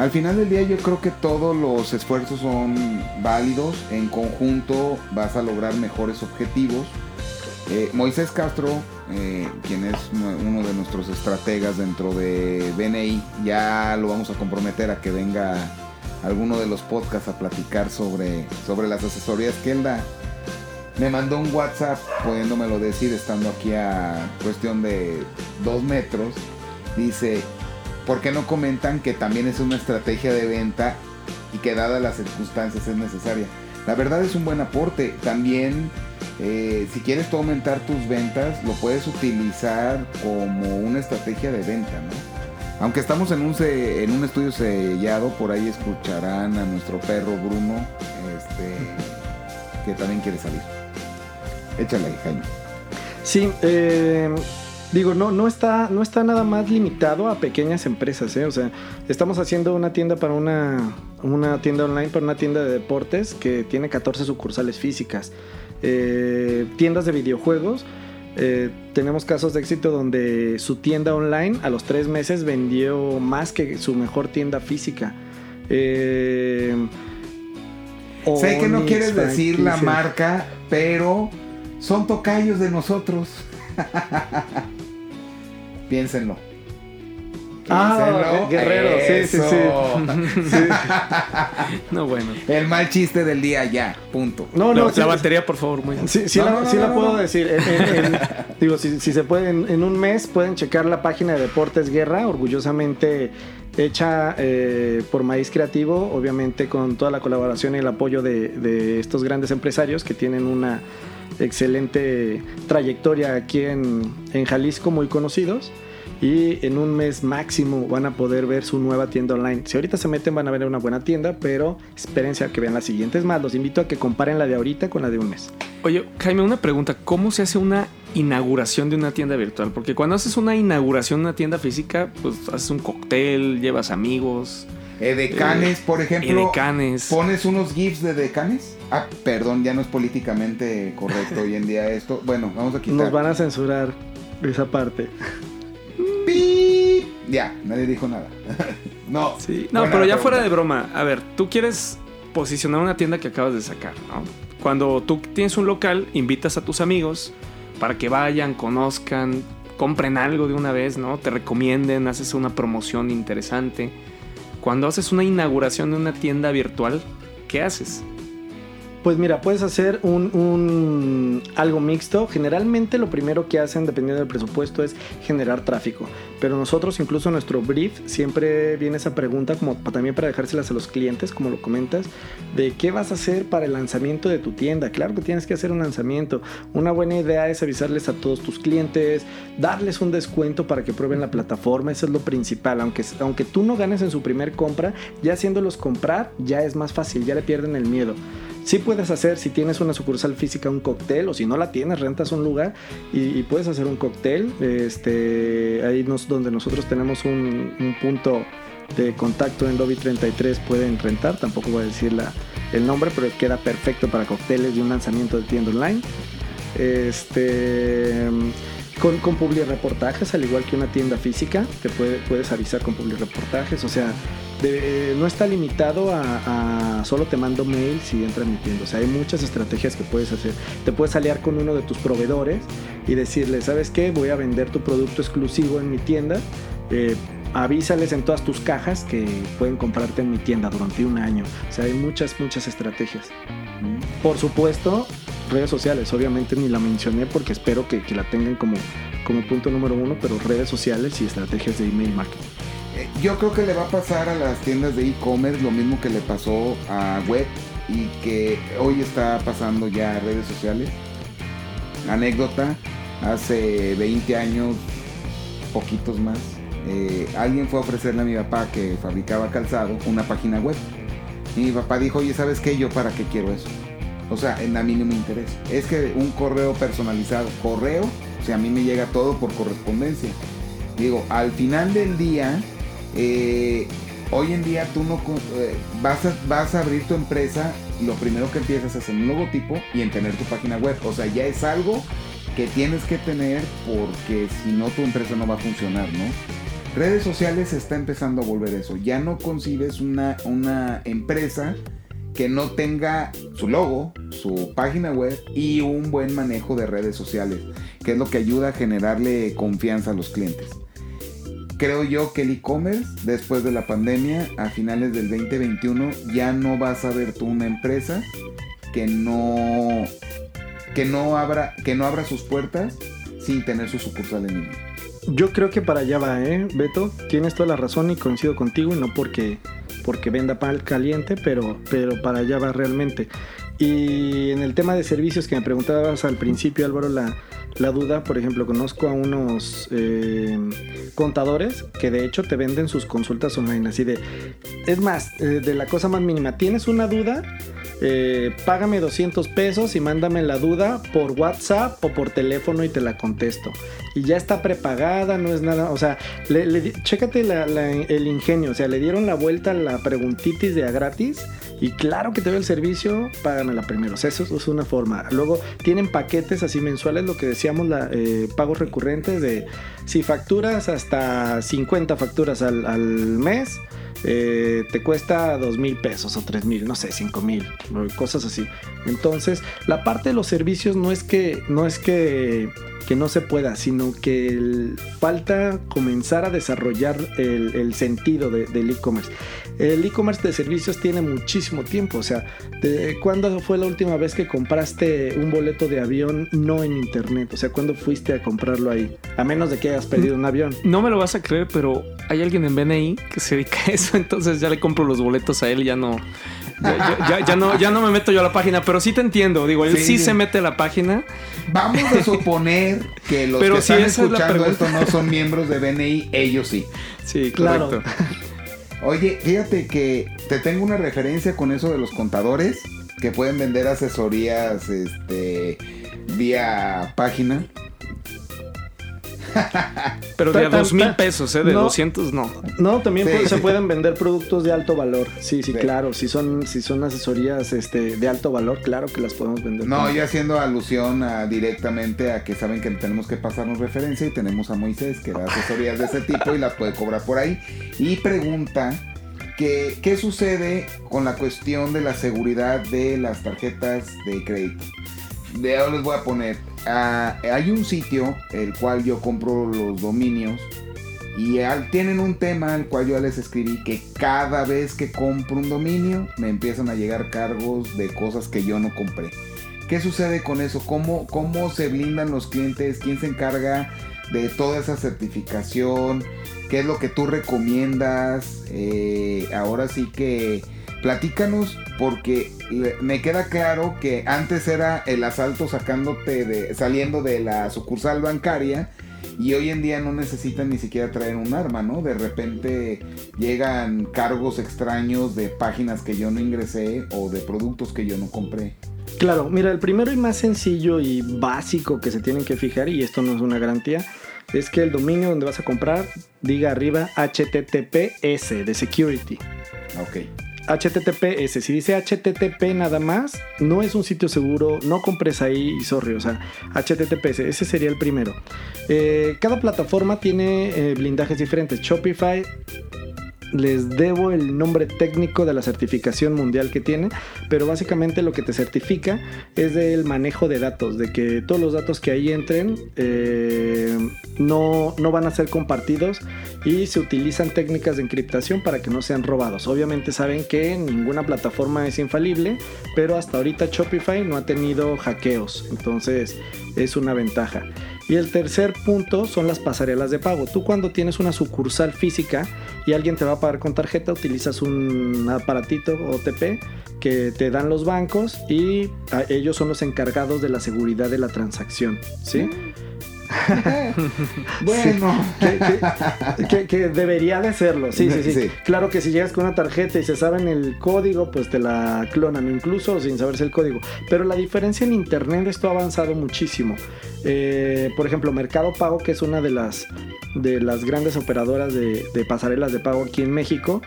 Al final del día yo creo que todos los esfuerzos son válidos, en conjunto vas a lograr mejores objetivos. Eh, Moisés Castro, eh, quien es uno de nuestros estrategas dentro de BNI, ya lo vamos a comprometer a que venga alguno de los podcasts a platicar sobre, sobre las asesorías que él da me mandó un WhatsApp pudiéndomelo decir estando aquí a cuestión de dos metros. Dice, ¿por qué no comentan que también es una estrategia de venta y que dadas las circunstancias es necesaria? La verdad es un buen aporte. También, eh, si quieres tú aumentar tus ventas, lo puedes utilizar como una estrategia de venta, ¿no? Aunque estamos en un, en un estudio sellado, por ahí escucharán a nuestro perro Bruno, este, que también quiere salir. Échale, Jaime. Sí, eh, digo, no, no, está, no está nada más limitado a pequeñas empresas. ¿eh? O sea, estamos haciendo una tienda para una, una tienda online, para una tienda de deportes que tiene 14 sucursales físicas. Eh, tiendas de videojuegos. Eh, tenemos casos de éxito donde su tienda online a los tres meses vendió más que su mejor tienda física. Eh, sé que no quieres decir la marca, pero son tocayos de nosotros. [laughs] Piénsenlo. Ah, guerrero, sí, sí, sí, [laughs] no, bueno. El mal chiste del día ya, punto. No, no, la, batería, por favor, muy Sí, sí, la, sí la puedo decir. [laughs] digo, si, si, se puede, en, un mes pueden checar la página de Deportes Guerra, orgullosamente hecha eh, por Maíz Creativo, obviamente con toda la colaboración y el apoyo de, de estos grandes empresarios que tienen una excelente trayectoria aquí en, en Jalisco, muy conocidos y en un mes máximo van a poder ver su nueva tienda online. Si ahorita se meten van a ver una buena tienda, pero espérense a que vean las siguientes más. Los invito a que comparen la de ahorita con la de un mes. Oye, Jaime, una pregunta. ¿Cómo se hace una inauguración de una tienda virtual? Porque cuando haces una inauguración de una tienda física, pues haces un cóctel, llevas amigos. Edecanes, eh, por ejemplo. Edecanes. ¿Pones unos GIFs de decanes? Ah, perdón, ya no es políticamente correcto [laughs] hoy en día esto. Bueno, vamos a quitar. Nos van a censurar esa parte. ¡Pi! Ya, nadie dijo nada. [laughs] no. Sí. No, pero ya pregunta. fuera de broma. A ver, tú quieres posicionar una tienda que acabas de sacar, ¿no? Cuando tú tienes un local, invitas a tus amigos para que vayan, conozcan, compren algo de una vez, ¿no? Te recomienden, haces una promoción interesante. Cuando haces una inauguración de una tienda virtual, ¿qué haces? Pues mira, puedes hacer un, algo mixto. Generalmente lo primero que hacen, dependiendo del presupuesto, es generar tráfico. Pero nosotros, incluso en nuestro brief, siempre viene esa pregunta, como también para dejárselas a los clientes, como lo comentas, de qué vas a hacer para el lanzamiento de tu tienda. Claro que tienes que hacer un lanzamiento. Una buena idea es avisarles a todos tus clientes, darles un descuento para que prueben la plataforma. Eso es lo principal. Aunque, aunque tú no ganes en su primer compra, ya haciéndolos comprar, ya es más fácil, ya le pierden el miedo. Sí puedes hacer, si tienes una sucursal física, un cóctel, o si no la tienes, rentas un lugar y, puedes hacer un cóctel. Este, ahí donde nosotros tenemos un, un punto de contacto en Lobby 33 pueden rentar, tampoco voy a decir la- el nombre, pero queda perfecto para cócteles y un lanzamiento de tienda online. Este, con, con reportajes, al igual que una tienda física, te puede- puedes avisar con publi reportajes, o sea, no está limitado a solo te mando mail si entra a mi tienda. O sea, hay muchas estrategias que puedes hacer. Te puedes aliar con uno de tus proveedores y decirle, ¿sabes qué? Voy a vender tu producto exclusivo en mi tienda. Eh, avísales en todas tus cajas que pueden comprarte en mi tienda durante un año. O sea, hay muchas, muchas estrategias. Por supuesto, redes sociales. Obviamente ni la mencioné porque espero que, que la tengan como, como punto número uno, pero redes sociales y estrategias de email marketing. Eh, Yo creo que le va a pasar a las tiendas de e-commerce lo mismo que le pasó a web y que hoy está pasando ya a redes sociales. Anécdota, hace 20 años, poquitos más, eh, alguien fue a ofrecerle a mi papá que fabricaba calzado una página web. Y mi papá dijo, oye, ¿sabes qué? Yo para qué quiero eso. O sea, a mí no me interesa. Es que un correo personalizado, correo, o sea, a mí me llega todo por correspondencia. Digo, al final del día, eh, hoy en día tú no eh, vas, a, abrir tu empresa, lo primero que empiezas es en un logotipo y en tener tu página web. O sea, ya es algo que tienes que tener porque si no tu empresa no va a funcionar, ¿no? Redes sociales está empezando a volver eso. Ya no concibes una empresa que no tenga su logo, su página web y un buen manejo de redes sociales, que es lo que ayuda a generarle confianza a los clientes. Creo yo que el e-commerce, después de la pandemia, a finales del 2021, ya no vas a ver tú una empresa que no, que no, abra, que no abra sus puertas sin tener su sucursal en línea. Yo creo que para allá va, ¿eh, Beto? Tienes toda la razón y coincido contigo, y no porque, porque venda pan caliente, pero, pero para allá va realmente. Y en el tema de servicios que me preguntabas al principio, Álvaro, la, la duda, por ejemplo, conozco a unos eh, contadores que de hecho te venden sus consultas online, así de, es más, eh, de la cosa más mínima, tienes una duda, eh, págame 200 pesos y mándame la duda por WhatsApp o por teléfono y te la contesto. Y ya está prepagada, no es nada, o sea, le, le chécate la- la- el ingenio, o sea, le dieron la vuelta a la preguntitis de a gratis. Y claro que te doy el servicio, págamela primero. O sea, eso es una forma. Luego tienen paquetes así mensuales, lo que decíamos, eh, pagos recurrentes de si facturas hasta 50 facturas al, al mes, eh, te cuesta dos mil pesos o tres mil, no sé, cinco mil, cosas así. Entonces, la parte de los servicios no es que, no es que, que no se pueda, sino que falta comenzar a desarrollar el, sentido de- del e-commerce. El e-commerce de servicios tiene muchísimo tiempo, o sea, de- ¿cuándo fue la última vez que compraste un boleto de avión no en internet? O sea, ¿cuándo fuiste a comprarlo ahí? A menos de que hayas perdido un avión. No me lo vas a creer, pero hay alguien en BNI que se dedica a eso, [laughs] entonces ya le compro los boletos a él, ya no. Ya, ya- ya- ya no, ya no me meto yo a la página, pero sí te entiendo. Digo, él Sí, se mete a la página. Vamos a suponer que los Pero que si están es escuchando esto no son miembros de BNI, ellos sí. Sí, Claro. Oye, fíjate que te tengo una referencia con eso de los contadores que pueden vender asesorías este, vía página. [laughs] Pero de a dos mil pesos, ¿eh? De no. 200, no. No, también Sí, pu- se pueden vender productos de alto valor. Sí, sí, Sí. claro. Si son, si son asesorías este, de alto valor, claro que las podemos vender. No, yo haciendo alusión a- directamente a que saben que tenemos que pasarnos referencia y tenemos a Moisés que da asesorías de ese tipo y las puede cobrar por ahí. Y pregunta que, qué sucede con la cuestión de la seguridad de las tarjetas de crédito. De ahora les voy a poner, ah, hay un sitio el cual yo compro los dominios y tienen un tema al cual yo les escribí que cada vez que compro un dominio me empiezan a llegar cargos de cosas que yo no compré. ¿Qué sucede con eso? ¿Cómo, cómo se blindan los clientes? ¿Quién se encarga de toda esa certificación? ¿Qué es lo que tú recomiendas? Eh, ahora sí que platícanos porque me queda claro que antes era el asalto sacándote de, saliendo de la sucursal bancaria y hoy en día no necesitan ni siquiera traer un arma, ¿no? De repente llegan cargos extraños de páginas que yo no ingresé o de productos que yo no compré. Claro, mira, el primero y más sencillo y básico que se tienen que fijar, y esto no es una garantía, es que el dominio donde vas a comprar diga arriba HTTPS de security. Ok. HTTPS, si dice HTTP nada más, no es un sitio seguro, no compres ahí y sorry, o sea, HTTPS, ese sería el primero. Eh, cada plataforma tiene eh, blindajes diferentes. Shopify, les debo el nombre técnico de la certificación mundial que tiene, pero básicamente lo que te certifica es del manejo de datos, de que todos los datos que ahí entren eh, no, no van a ser compartidos y se utilizan técnicas de encriptación para que no sean robados. Obviamente saben que ninguna plataforma es infalible, pero hasta ahorita Shopify no ha tenido hackeos, entonces es una ventaja. Y el tercer punto son las pasarelas de pago. Tú cuando tienes una sucursal física y alguien te va a pagar con tarjeta, utilizas un aparatito OTP que te dan los bancos y a- ellos son los encargados de la seguridad de la transacción. ¿Sí? [laughs] Bueno. que, que- que- que debería de serlo, sí, sí, sí, Sí. Claro que si llegas con una tarjeta y se saben el código, pues te la clonan, incluso sin saberse el código. Pero la diferencia en Internet, esto ha avanzado muchísimo. Eh, por ejemplo, Mercado Pago, que es una de las, de las grandes operadoras de, de pasarelas de pago aquí en México,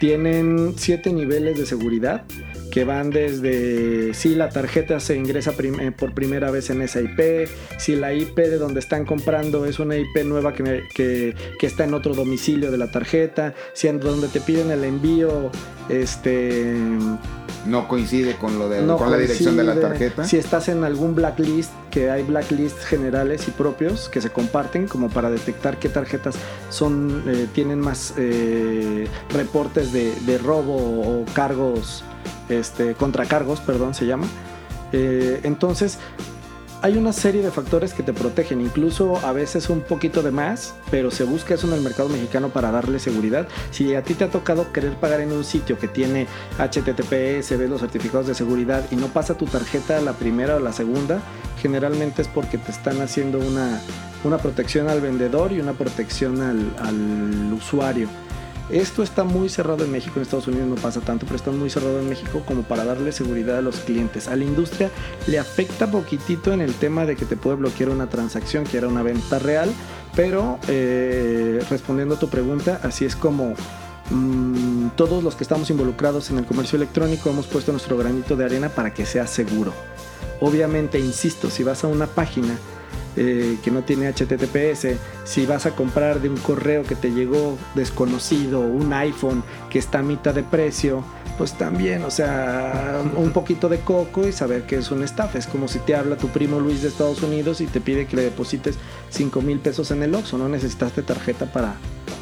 tienen siete niveles de seguridad que van desde si la tarjeta se ingresa prim- eh, por primera vez en esa IP, si la IP de donde están comprando es una IP nueva que, que- que está en otro domicilio de la tarjeta, si en donde te piden el envío, este No coincide con lo de no con la dirección de la tarjeta. Si estás en algún blacklist, que hay blacklists generales y propios que se comparten como para detectar qué tarjetas son eh, tienen más eh, reportes de, de robo o cargos, este, contracargos, perdón, se llama. Eh, entonces, hay una serie de factores que te protegen, incluso a veces un poquito de más, pero se busca eso en el mercado mexicano para darle seguridad. Si a ti te ha tocado querer pagar en un sitio que tiene HTTPS, ves los certificados de seguridad y no pasa tu tarjeta a la primera o la segunda, generalmente es porque te están haciendo una, una protección al vendedor y una protección al, al usuario. Esto está muy cerrado en México, en Estados Unidos no pasa tanto, pero está muy cerrado en México como para darle seguridad a los clientes. A la industria le afecta poquitito en el tema de que te puede bloquear una transacción que era una venta real, pero eh, respondiendo a tu pregunta, así es como mm, todos los que estamos involucrados en el comercio electrónico hemos puesto nuestro granito de arena para que sea seguro. Obviamente, insisto, si vas a una página eh, que no tiene HTTPS, si vas a comprar de un correo que te llegó desconocido, un iPhone que está a mitad de precio, pues también, o sea, [laughs] un poquito de coco y saber que es una estafa. Es como si te habla tu primo Luis de Estados Unidos y te pide que le deposites 5 mil pesos en el Oxxo, no necesitaste tarjeta para,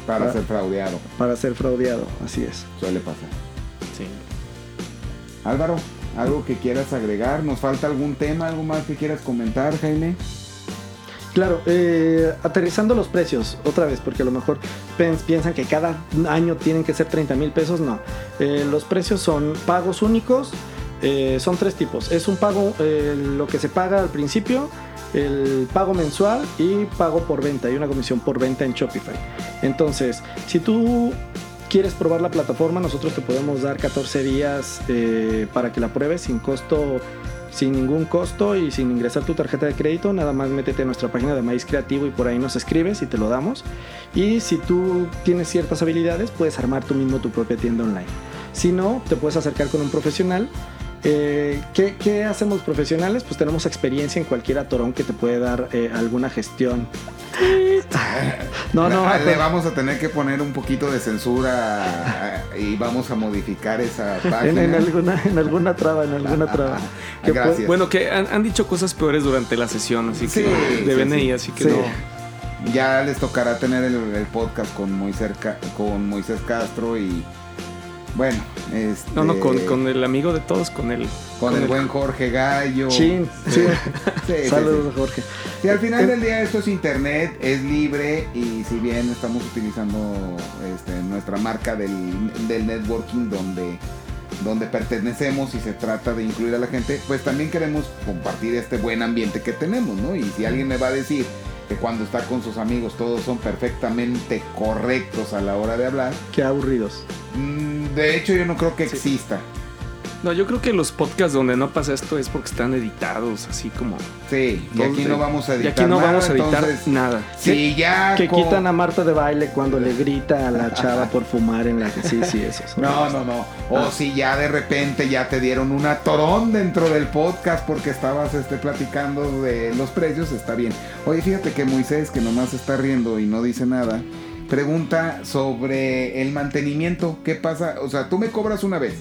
para Ah. ser fraudeado. para ser fraudeado, así es. Suele pasar. Sí. Álvaro, ¿algo que quieras agregar? ¿Nos falta algún tema, algo más que quieras comentar, Jaime? Claro, eh, aterrizando los precios, otra vez, porque a lo mejor piensan que cada año tienen que ser 30 mil pesos, no. Eh, los precios son pagos únicos, eh, son tres tipos. Es un pago, lo que se paga al principio, el pago mensual y pago por venta. Hay una comisión por venta en Shopify. Entonces, si tú quieres probar la plataforma, nosotros te podemos dar 14 días para que la pruebes sin costo sin ningún costo y sin ingresar tu tarjeta de crédito. Nada más métete a nuestra página de Maíz Creativo y por ahí nos escribes y te lo damos. Y si tú tienes ciertas habilidades, puedes armar tú mismo tu propia tienda online. Si no, te puedes acercar con un profesional. Eh, ¿qué, qué hacemos profesionales? Pues tenemos experiencia en cualquier atorón que te puede dar eh, alguna gestión. [laughs] No, no, Le vamos a tener que poner un poquito de censura eh, y vamos a modificar esa página. [laughs] en, en alguna, en alguna traba, en alguna traba. Que puede- Gracias. Bueno, que han, han dicho cosas peores durante la sesión, así que Sí, de sí, BNI, sí. así que Sí. no. Ya les tocará tener el, el podcast con Moisés, con Moisés Castro y bueno, este, No, no, con, con el amigo de todos, con el. con el buen Jorge Gallo. Chin, sí. Sí, sí, Saludos, sí. Jorge. Sí, al final del día esto es internet, es libre y si bien estamos utilizando este, nuestra marca del, del networking donde, donde pertenecemos y se trata de incluir a la gente, pues también queremos compartir este buen ambiente que tenemos, ¿no? Y si alguien me va a decir cuando está con sus amigos todos son perfectamente correctos a la hora de hablar, Qué aburridos. mm, de hecho yo no creo que exista. No, yo creo que los podcasts donde no pasa esto es porque están editados, así como. Sí, y aquí no vamos a Y editar aquí no nada, vamos a editar entonces, nada. Si ya Que con- quitan a Marta de baile cuando le grita a la chava por fumar en la... Sí, sí, eso. son- No, no, no. O si ya de repente ya te dieron un atorón dentro del podcast porque estabas este, platicando de los precios, está bien. Oye, fíjate que Moisés, que nomás está riendo y no dice nada, pregunta sobre el mantenimiento. ¿Qué pasa? O sea, tú me cobras una vez.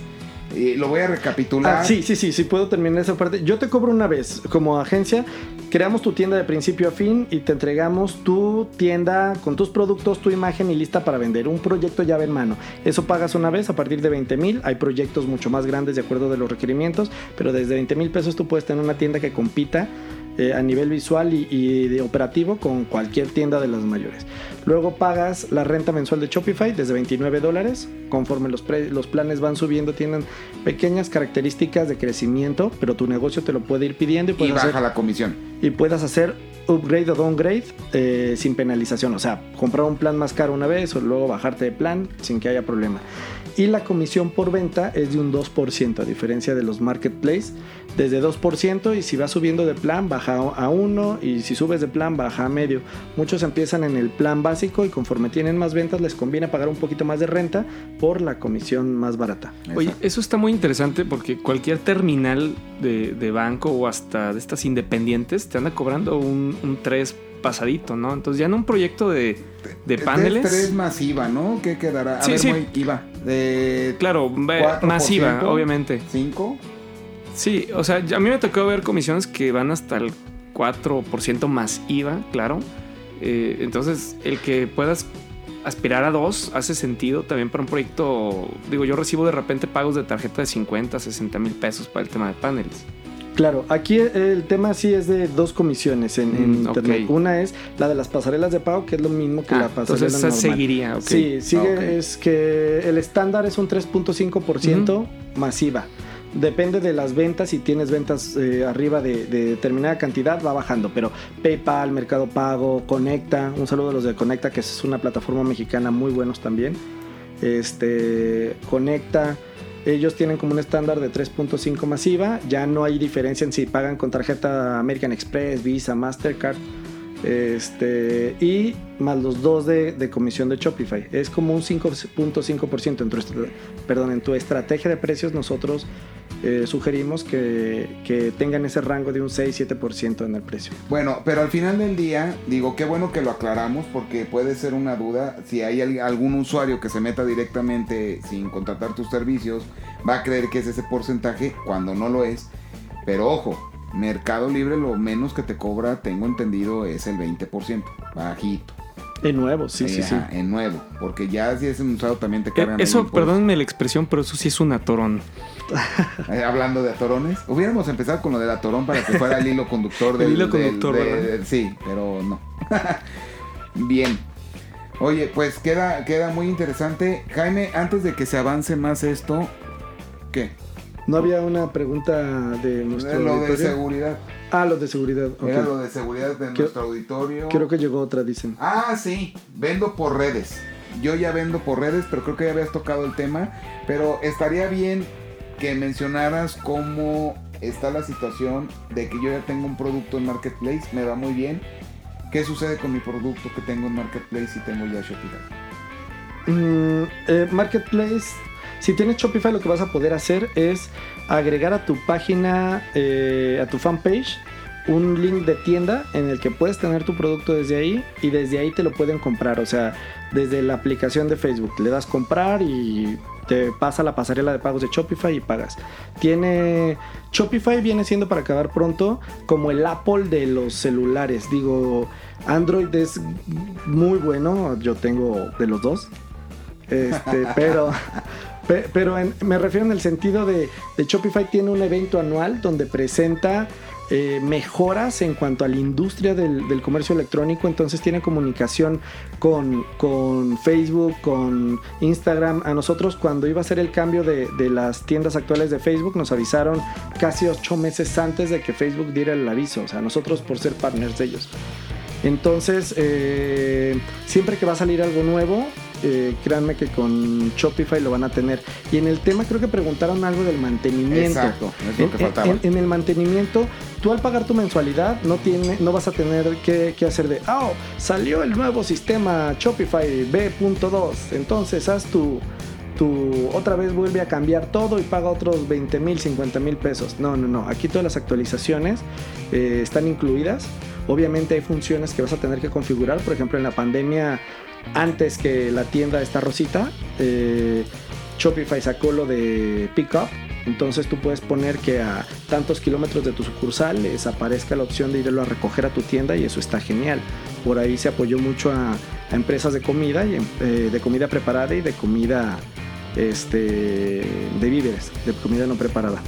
Y lo voy a recapitular. Ah, sí, sí, sí, sí, puedo terminar esa parte. Yo te cobro una vez como agencia, creamos tu tienda de principio a fin y te entregamos tu tienda con tus productos, tu imagen y lista para vender. Un proyecto llave en mano. Eso pagas una vez a partir de 20 mil. Hay proyectos mucho más grandes de acuerdo de los requerimientos, pero desde 20 mil pesos tú puedes tener una tienda que compita eh, a nivel visual y, y de operativo con cualquier tienda de las mayores. Luego pagas la renta mensual de Shopify desde 29 dólares. Conforme los, pre- los planes van subiendo, tienen pequeñas características de crecimiento, pero tu negocio te lo puede ir pidiendo y Y puedes, baja hacer, la comisión. y puedas hacer upgrade o downgrade eh, sin penalización. O sea, comprar un plan más caro una vez o luego bajarte de plan sin que haya problema. Y la comisión por venta es de un 2%, a diferencia de los marketplace, desde 2% y si vas subiendo de plan baja a 1 y si subes de plan baja a medio. Muchos empiezan en el plan básico y conforme tienen más ventas les conviene pagar un poquito más de renta por la comisión más barata. Oye, eso está muy interesante porque cualquier terminal de, de banco o hasta de estas independientes te anda cobrando un, un 3 pasadito, ¿no? Entonces ya en un proyecto de, de Es paneles... tres masiva, ¿no? ¿Qué quedará? A Sí, ver, sí. IVA. De Claro, ve- 4%, masiva, obviamente. 5. Sí, o sea, a mí me tocó ver comisiones que van hasta el 4% más IVA, claro. Eh, entonces, el que puedas aspirar a dos hace sentido también para un proyecto. Digo, yo recibo de repente pagos de tarjeta de 50, 60 mil pesos para el tema de paneles. Claro, aquí el tema sí es de dos comisiones en, en Mm, internet. Una es la de las pasarelas de pago, que es lo mismo que Ah, la pasarela entonces esa normal. seguiría, ok. Sí, sigue, Ok. es que el estándar es un 3.5% masiva. Depende de las ventas, si tienes ventas eh, arriba de, de determinada cantidad va bajando, pero PayPal, Mercado Pago, Conecta, un saludo a los de Conecta, que es una plataforma mexicana muy buenos también. Este, Conecta, ellos tienen como un estándar de 3.5 masiva, ya no hay diferencia en si pagan con tarjeta American Express, Visa, Mastercard. Este, y más los dos de, comisión de Shopify. Es como un 5.5% en tu, en tu estrategia de precios. Nosotros eh, sugerimos que, que tengan ese rango de un 6-7% en el precio. Bueno, pero al final del día, digo, qué bueno que lo aclaramos porque puede ser una duda. Si hay al- algún usuario que se meta directamente sin contratar tus servicios, va a creer que es ese porcentaje cuando no lo es. Pero ojo, Mercado Libre lo menos que te cobra, tengo entendido, es el 20%. Bajito. En nuevo, sí, Eh, sí, sí. ajá, En nuevo. Porque ya si es en usado también te Eh, cargan. Eso, impuestos. perdónenme la expresión, pero eso sí es un atorón. [laughs] Eh, hablando de atorones, hubiéramos empezado con lo del atorón para que fuera el hilo conductor [laughs] El del. hilo del- conductor, de- ¿verdad? de- sí, pero no. [laughs] Bien. Oye, pues queda, queda muy interesante. Jaime, antes de que se avance más esto, ¿qué? ¿No había una pregunta de nuestro lo de seguridad. Ah, lo de seguridad. ok. Era lo de seguridad de nuestro auditorio. Creo que llegó otra, dicen. Ah, sí, vendo por redes. Yo ya vendo por redes, pero creo que ya habías tocado el tema. Pero estaría bien que mencionaras cómo está la situación de que yo ya tengo un producto en Marketplace, me va muy bien. ¿Qué sucede con mi producto que tengo en Marketplace y tengo ya Shopify? Mm, eh, Marketplace, si tienes Shopify, lo que vas a poder hacer es agregar a tu página, eh, a tu fanpage, un link de tienda en el que puedes tener tu producto desde ahí y desde ahí te lo pueden comprar. O sea, desde la aplicación de Facebook le das comprar y te pasa la pasarela de pagos de Shopify y pagas. Tiene Shopify viene siendo para acabar pronto como el Apple de los celulares. Digo, Android es muy bueno, yo tengo de los dos. Este, [laughs] pero pe- pero en- me refiero en el sentido de, Shopify tiene un evento anual donde presenta eh, mejoras en cuanto a la industria del, comercio electrónico, entonces tiene comunicación con, Facebook, con Instagram. A nosotros cuando iba a ser el cambio de, de las tiendas actuales de Facebook nos avisaron casi ocho meses antes de que Facebook diera el aviso, o sea, nosotros por ser partners de ellos. Entonces, eh, siempre que va a salir algo nuevo, eh, créanme que con Shopify lo van a tener. Y en el tema creo que preguntaron algo del mantenimiento. Exacto, es lo En, que faltaba. en- en el mantenimiento, tú al pagar tu mensualidad no, tiene, no vas a tener que, que hacer de, oh, salió el nuevo sistema Shopify B.2, entonces haz tu, tu, otra vez vuelve a cambiar todo y paga otros 20 mil, 50 mil pesos. No, no, no, aquí todas las actualizaciones eh, están incluidas. Obviamente hay funciones que vas a tener que configurar, por ejemplo en la pandemia, antes que la tienda esta rosita, eh, Shopify sacó lo de Pickup. Entonces tú puedes poner que a tantos kilómetros de tu sucursal les aparezca la opción de irlo a recoger a tu tienda y eso está genial. Por ahí se apoyó mucho a, empresas de comida eh, de comida preparada y de comida este, de víveres, de comida no preparada.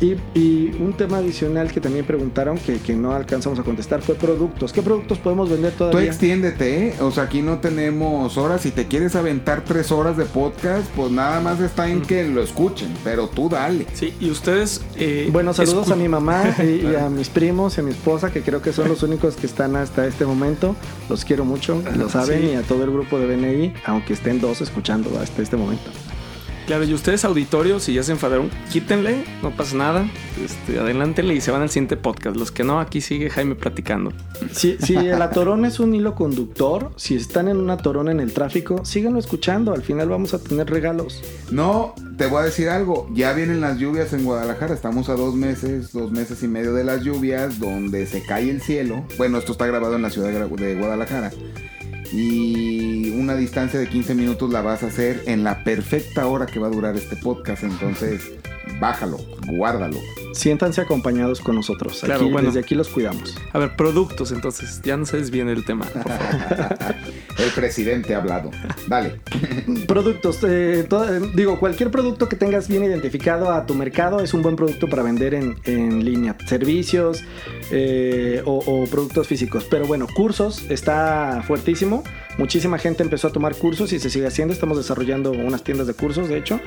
Y, y un tema adicional que también preguntaron que, que no alcanzamos a contestar fue productos. ¿Qué productos podemos vender Tú todavía? extiéndete, ¿eh? o sea, aquí no tenemos horas. Si te quieres aventar tres horas de podcast, pues nada más está en que lo escuchen, pero tú dale. Sí, y ustedes. eh, Bueno, saludos a mi mamá [laughs] y, y a mis primos y a mi esposa, que creo que son los únicos que están hasta este momento. Los quiero mucho, lo saben, Sí. y a todo el grupo de BNI, aunque estén dos escuchando hasta este momento. Claro, y ustedes, auditorio, si ya se enfadaron, quítenle, no pasa nada. Este, adelántenle y se van al siguiente podcast. Los que no, aquí sigue Jaime platicando. Si, si [laughs] el atorón es un hilo conductor, si están en un atorón en el tráfico, síganlo escuchando. Al final vamos a tener regalos. No, te voy a decir algo. Ya vienen las lluvias en Guadalajara. Estamos a dos meses, dos meses y medio de las lluvias, donde se cae el cielo. Bueno, esto está grabado en la ciudad de Guadalajara. Y una distancia de 15 minutos la vas a hacer en la perfecta hora que va a durar este podcast. Entonces, bájalo, guárdalo. Siéntanse acompañados con nosotros. Claro, Aquí- bueno. Desde aquí los cuidamos. A ver, productos, entonces, ya no se desvíen el tema, por favor. [laughs] El presidente ha hablado. Dale. [laughs] Productos, eh, eh, digo, cualquier producto que tengas bien identificado a tu mercado es un buen producto para vender en, en línea. Servicios eh, o, o productos físicos. Pero bueno, cursos está fuertísimo. Muchísima gente empezó a tomar cursos y se sigue haciendo. Estamos desarrollando unas tiendas de cursos, de hecho.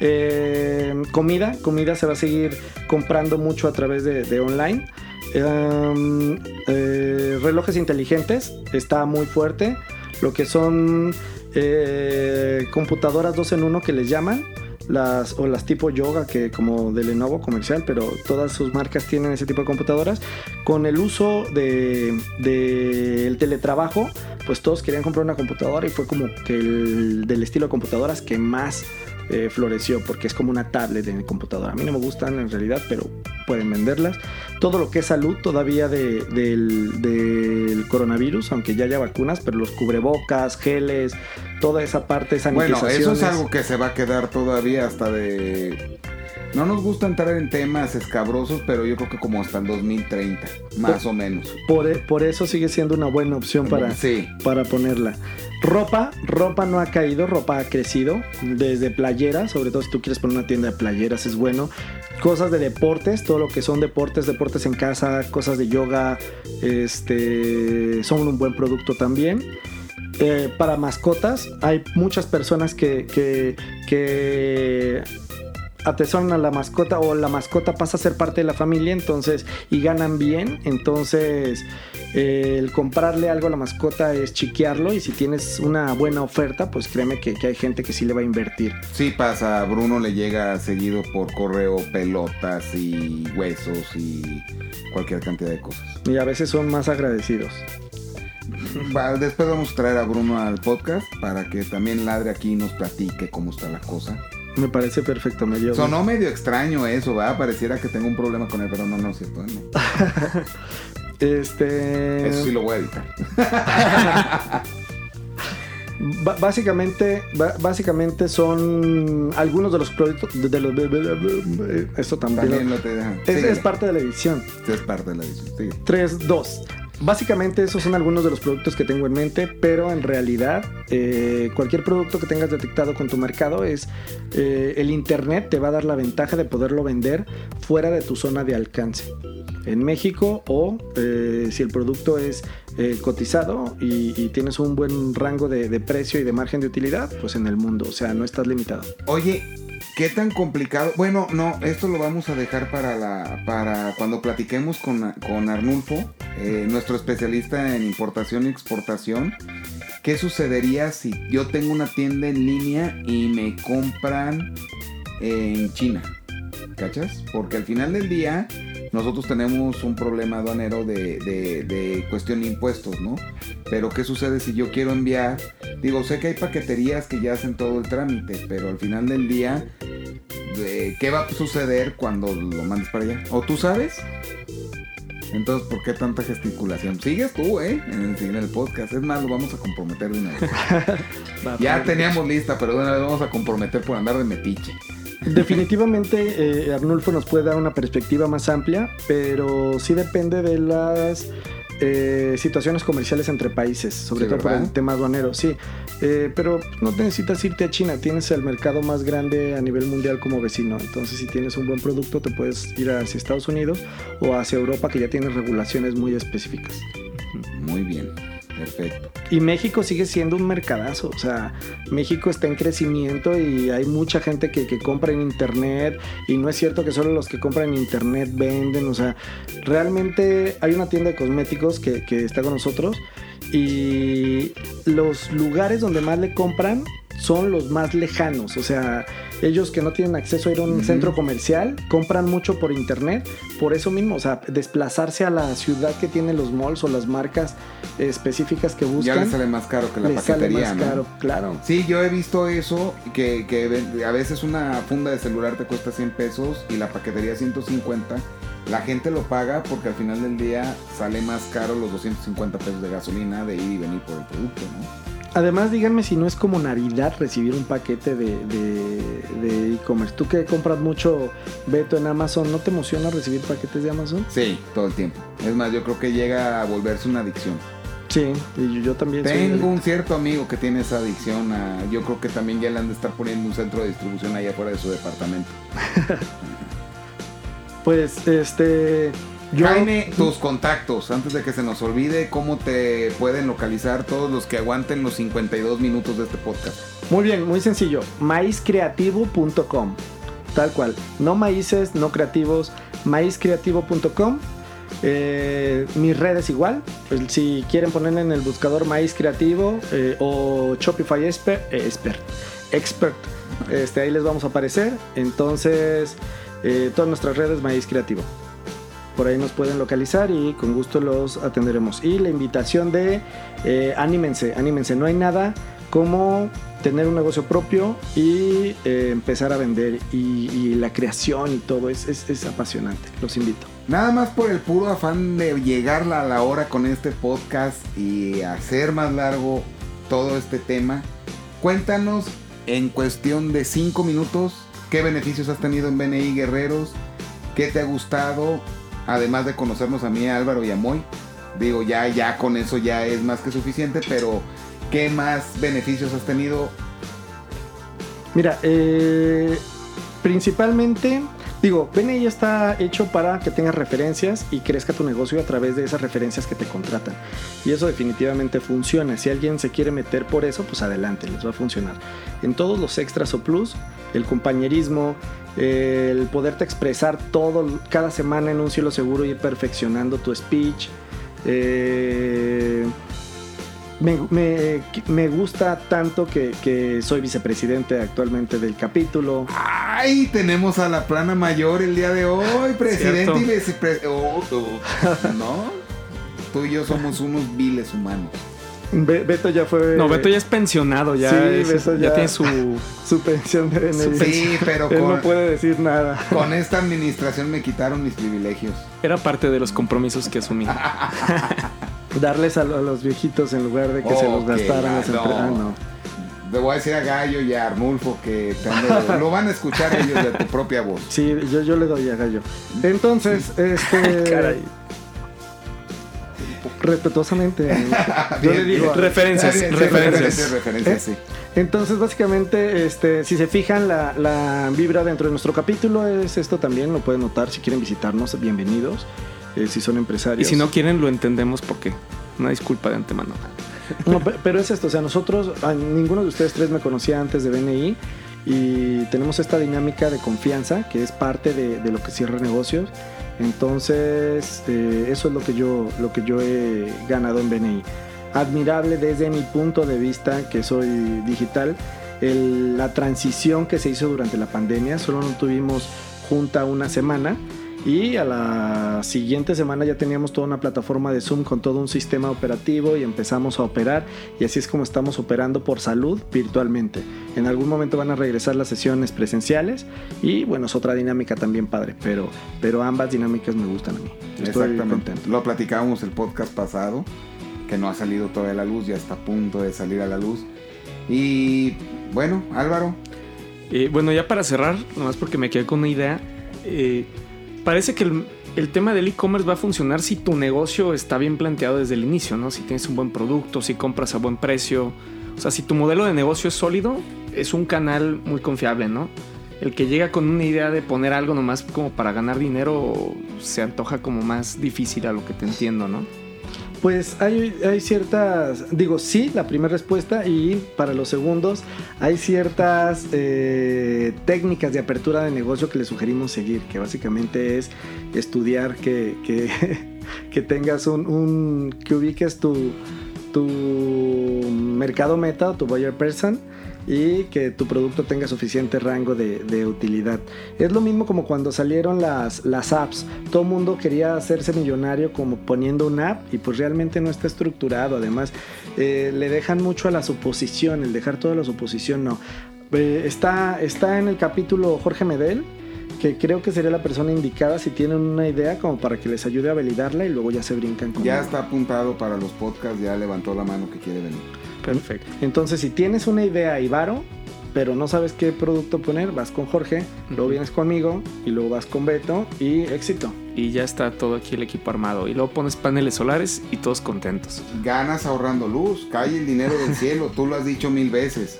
Eh, comida, comida se va a seguir comprando mucho a través de, online. Um, eh, relojes inteligentes está muy fuerte. Lo que son eh, computadoras dos en uno que les llaman. Las, o las tipo yoga que como de Lenovo comercial, pero todas sus marcas tienen ese tipo de computadoras. Con el uso del de, del teletrabajo, pues todos querían comprar una computadora y fue como que el del estilo de computadoras que más eh, floreció porque es como una tablet de computadora. A mí no me gustan en realidad, pero pueden venderlas. Todo lo que es salud todavía de- del, del coronavirus, aunque ya haya vacunas, pero los cubrebocas, geles, toda esa parte, Bueno, sanitizaciones. eso es algo que se va a quedar todavía hasta de... No nos gusta entrar en temas escabrosos, pero yo creo que como hasta el 2030, más o menos. por, por eso sigue siendo una buena opción para, Sí. para ponerla. Ropa, ropa no ha caído, ropa ha crecido. Desde playeras, sobre todo si tú quieres poner una tienda de playeras, es bueno. Cosas de deportes, todo lo que son deportes, deportes en casa, cosas de yoga, este, son un buen producto también. Eh, para mascotas, hay muchas personas que, que, que atesoran a la mascota o la mascota pasa a ser parte de la familia, entonces, y ganan bien, entonces eh, el comprarle algo a la mascota es chiquearlo y si tienes una buena oferta, pues créeme que, que hay gente que sí le va a invertir. Sí pasa, a Bruno le llega seguido por correo pelotas y huesos y cualquier cantidad de cosas. Y a veces son más agradecidos. Después vamos a traer a Bruno al podcast para que también ladre aquí y nos platique cómo está la cosa. Me parece perfecto, me dio. Sonó medio extraño eso, ¿va? Pareciera que tengo un problema con él, pero no, no es cierto. No. [laughs] Este. Eso sí lo voy a editar. [laughs] Básicamente, básicamente son algunos de los productos de, los esto también, También lo te dejan. es, es parte de la edición. Sí, es parte de la edición. Sigue. 3, 2. Básicamente esos son algunos de los productos que tengo en mente, pero en realidad eh, cualquier producto que tengas detectado con tu mercado es eh, el Internet te va a dar la ventaja de poderlo vender fuera de tu zona de alcance. En México o eh, si el producto es cotizado y, y tienes un buen rango de, de precio y de margen de utilidad, pues en el mundo, o sea, no estás limitado. Oye, ¿qué tan complicado? Bueno, no, esto lo vamos a dejar para la para cuando platiquemos con, con Arnulfo, eh, nuestro especialista en importación y exportación. ¿Qué sucedería si yo tengo una tienda en línea y me compran en China? ¿Cachas? Porque al final del día nosotros tenemos un problema aduanero de, de- de cuestión de impuestos, ¿no? Pero ¿qué sucede si yo quiero enviar? Digo, sé que hay paqueterías que ya hacen todo el trámite, pero al final del día, eh, ¿qué va a suceder cuando lo mandes para allá? ¿O tú sabes? Entonces, ¿por qué tanta gesticulación? Sigues tú, ¿eh? En el, en el podcast. Es más, lo vamos a comprometer de una vez. [laughs] Ya teníamos lista, pero de una vez vamos a comprometer por andar de metiche. Definitivamente eh, Arnulfo nos puede dar una perspectiva más amplia, pero sí depende de las eh, situaciones comerciales entre países, sobre Sí, todo por ¿verdad? el tema aduanero, sí. Eh, pero no necesitas irte a China, tienes el mercado más grande a nivel mundial como vecino, entonces si tienes un buen producto te puedes ir hacia Estados Unidos o hacia Europa que ya tiene regulaciones muy específicas. Muy bien, perfecto. Y México sigue siendo un mercadazo, o sea, México está en crecimiento y hay mucha gente que, que compra en internet y no es cierto que solo los que compran en internet venden, o sea, realmente hay una tienda de cosméticos que, que está con nosotros y los lugares donde más le compran son los más lejanos, o sea, ellos que no tienen acceso a ir a un centro comercial compran mucho por internet, por eso mismo, o sea, desplazarse a la ciudad que tiene los malls o las marcas específicas que buscan Ya le sale más caro que la le sale paquetería, más ¿no? caro, claro. Sí, yo he visto eso, que, que a veces una funda de celular te cuesta 100 pesos y la paquetería 150. La gente lo paga porque al final del día sale más caro los 250 pesos de gasolina de ir y venir por el producto, ¿no? Además, díganme si no es como Navidad recibir un paquete de e-commerce. Tú que compras mucho Beto en Amazon, ¿no te emociona recibir paquetes de Amazon? Sí, todo el tiempo. Es más, yo creo que llega a volverse una adicción. Sí, y yo, también Tengo un cierto amigo que tiene esa adicción a... Yo creo que también ya le han de estar poniendo un centro de distribución allá afuera de su departamento. [laughs] Pues, este... Yo, Jaime, tus contactos, antes de que se nos olvide, cómo te pueden localizar todos los que aguanten los 52 minutos de este podcast. Muy bien, muy sencillo. maízcreativo.com. Tal cual. No maíces, no creativos. maízcreativo.com. Eh, mis redes igual. Si quieren ponerle en el buscador Maíz Creativo eh, o Shopify Expert, eh, expert, expert este, ahí les vamos a aparecer. Entonces, todas nuestras redes Maíz Creativo. Por ahí nos pueden localizar y con gusto los atenderemos. Y la invitación de eh, anímense, anímense. No hay nada como tener un negocio propio y eh, empezar a vender y, la creación y todo es, es, es apasionante. Los invito. Nada más por el puro afán de llegar a la hora con este podcast y hacer más largo todo este tema. Cuéntanos en cuestión de 5 minutos qué beneficios has tenido en BNI Guerreros, qué te ha gustado, además de conocernos a mí, a Álvaro y a Moy. Digo, ya, ya con eso ya es más que suficiente, pero ¿qué más beneficios has tenido? Mira, eh, principalmente, digo, BNI está hecho para que tengas referencias y crezca tu negocio a través de esas referencias que te contratan. Y eso definitivamente funciona. Si alguien se quiere meter por eso, pues adelante, les va a funcionar. En todos los extras o plus, el compañerismo, el poderte expresar todo, cada semana en un cielo seguro y ir perfeccionando tu speech. Eh, me, me- me gusta tanto que, que soy vicepresidente actualmente del capítulo. ¡Ay! Tenemos a la plana mayor el día de hoy, [laughs] presidente Cierto. y vicepresidente. [laughs] ¿No? Tú y yo somos unos viles humanos. Be- Beto ya fue. No, Beto ya es pensionado, ya, Sí, es- Beto ya ya- tiene su... [laughs] Su pensión de. Sí, pero Él con, no puede decir nada. con esta administración me quitaron mis privilegios. Era parte de los compromisos que asumí. [laughs] Darles a, lo- a los viejitos en lugar de que se los gastaran las no. Ah, no. Le voy a decir a Gallo y a Arnulfo que ando- lo van a escuchar ellos de tu propia voz. Sí, yo, yo le doy a gallo. Entonces, [laughs] este. Caray. Respetuosamente. [laughs] yo le digo. bien. Referencias, sí, referencias. referencias, referencias, sí. Entonces, básicamente, este, si se fijan, la, la vibra dentro de nuestro capítulo es esto también. Lo pueden notar si quieren visitarnos. Bienvenidos. eh, si son Y empresarios. si no quieren, lo entendemos porque... Una disculpa de antemano. [laughs] No, pe- pero es esto, o sea, nosotros, a ninguno de ustedes tres me conocía antes de BNI y tenemos esta dinámica de confianza que es parte de, de lo que cierra negocios. Entonces, eh, eso es lo que yo, lo que yo he ganado en BNI. Admirable desde mi punto de vista, que soy digital, el- la transición que se hizo durante la pandemia. Solo no tuvimos junta una semana. Y a la siguiente semana ya teníamos toda una plataforma de Zoom con todo un sistema operativo y empezamos a operar. Y así es como estamos operando por salud virtualmente. En algún momento van a regresar las sesiones presenciales y bueno, es otra dinámica también padre, pero, pero ambas dinámicas me gustan a mí. Estoy Exactamente. contento. Lo platicábamos el podcast pasado, que no ha salido todavía a la luz, ya está a punto de salir a la luz. Y bueno, Álvaro, Eh, bueno, ya para cerrar, nomás porque me quedé con una idea. eh, parece que el, tema del e-commerce va a funcionar si tu negocio está bien planteado desde el inicio, ¿no? Si tienes un buen producto, si compras a buen precio. O sea, si tu modelo de negocio es sólido, es un canal muy confiable, ¿no? El que llega con una idea de poner algo nomás como para ganar dinero se antoja como más difícil a lo que te entiendo, ¿no? Pues hay, ciertas, digo sí, la primera respuesta y para los segundos hay ciertas eh, técnicas de apertura de negocio que le sugerimos seguir, que básicamente es estudiar que, que, [laughs] que tengas un, un- que ubiques tu, tu mercado meta o tu buyer person y que tu producto tenga suficiente rango de, de utilidad. Es lo mismo como cuando salieron las, las apps. Todo el mundo quería hacerse millonario como poniendo una app y pues realmente no está estructurado. Además, eh, le dejan mucho a la suposición, el dejar toda la suposición no. Eh, está, está en el capítulo Jorge Medel, que creo que sería la persona indicada si tienen una idea como para que les ayude a validarla y luego ya se brincan con ya está apuntado para los podcasts, ya levantó la mano que quiere venir. Perfecto. Entonces, si tienes una idea, Ibaro, pero no sabes qué producto poner, vas con Jorge, luego vienes conmigo y luego vas con Beto y éxito. Y ya está todo aquí el equipo armado. Y luego pones paneles solares y todos contentos. Ganas ahorrando luz, cae el dinero del cielo, tú lo has dicho mil veces.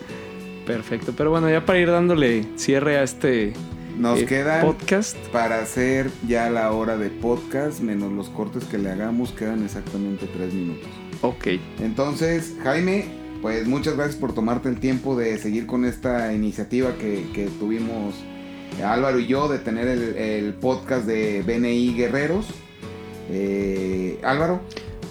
Perfecto. Pero bueno, ya para ir dándole cierre a este Nos eh, quedan podcast. para hacer ya la hora de podcast, menos los cortes que le hagamos, quedan exactamente tres minutos. Ok. Entonces, Jaime, pues muchas gracias por tomarte el tiempo de seguir con esta iniciativa que, que tuvimos Álvaro y yo de tener el, el podcast de BNI Guerreros. Eh, Álvaro,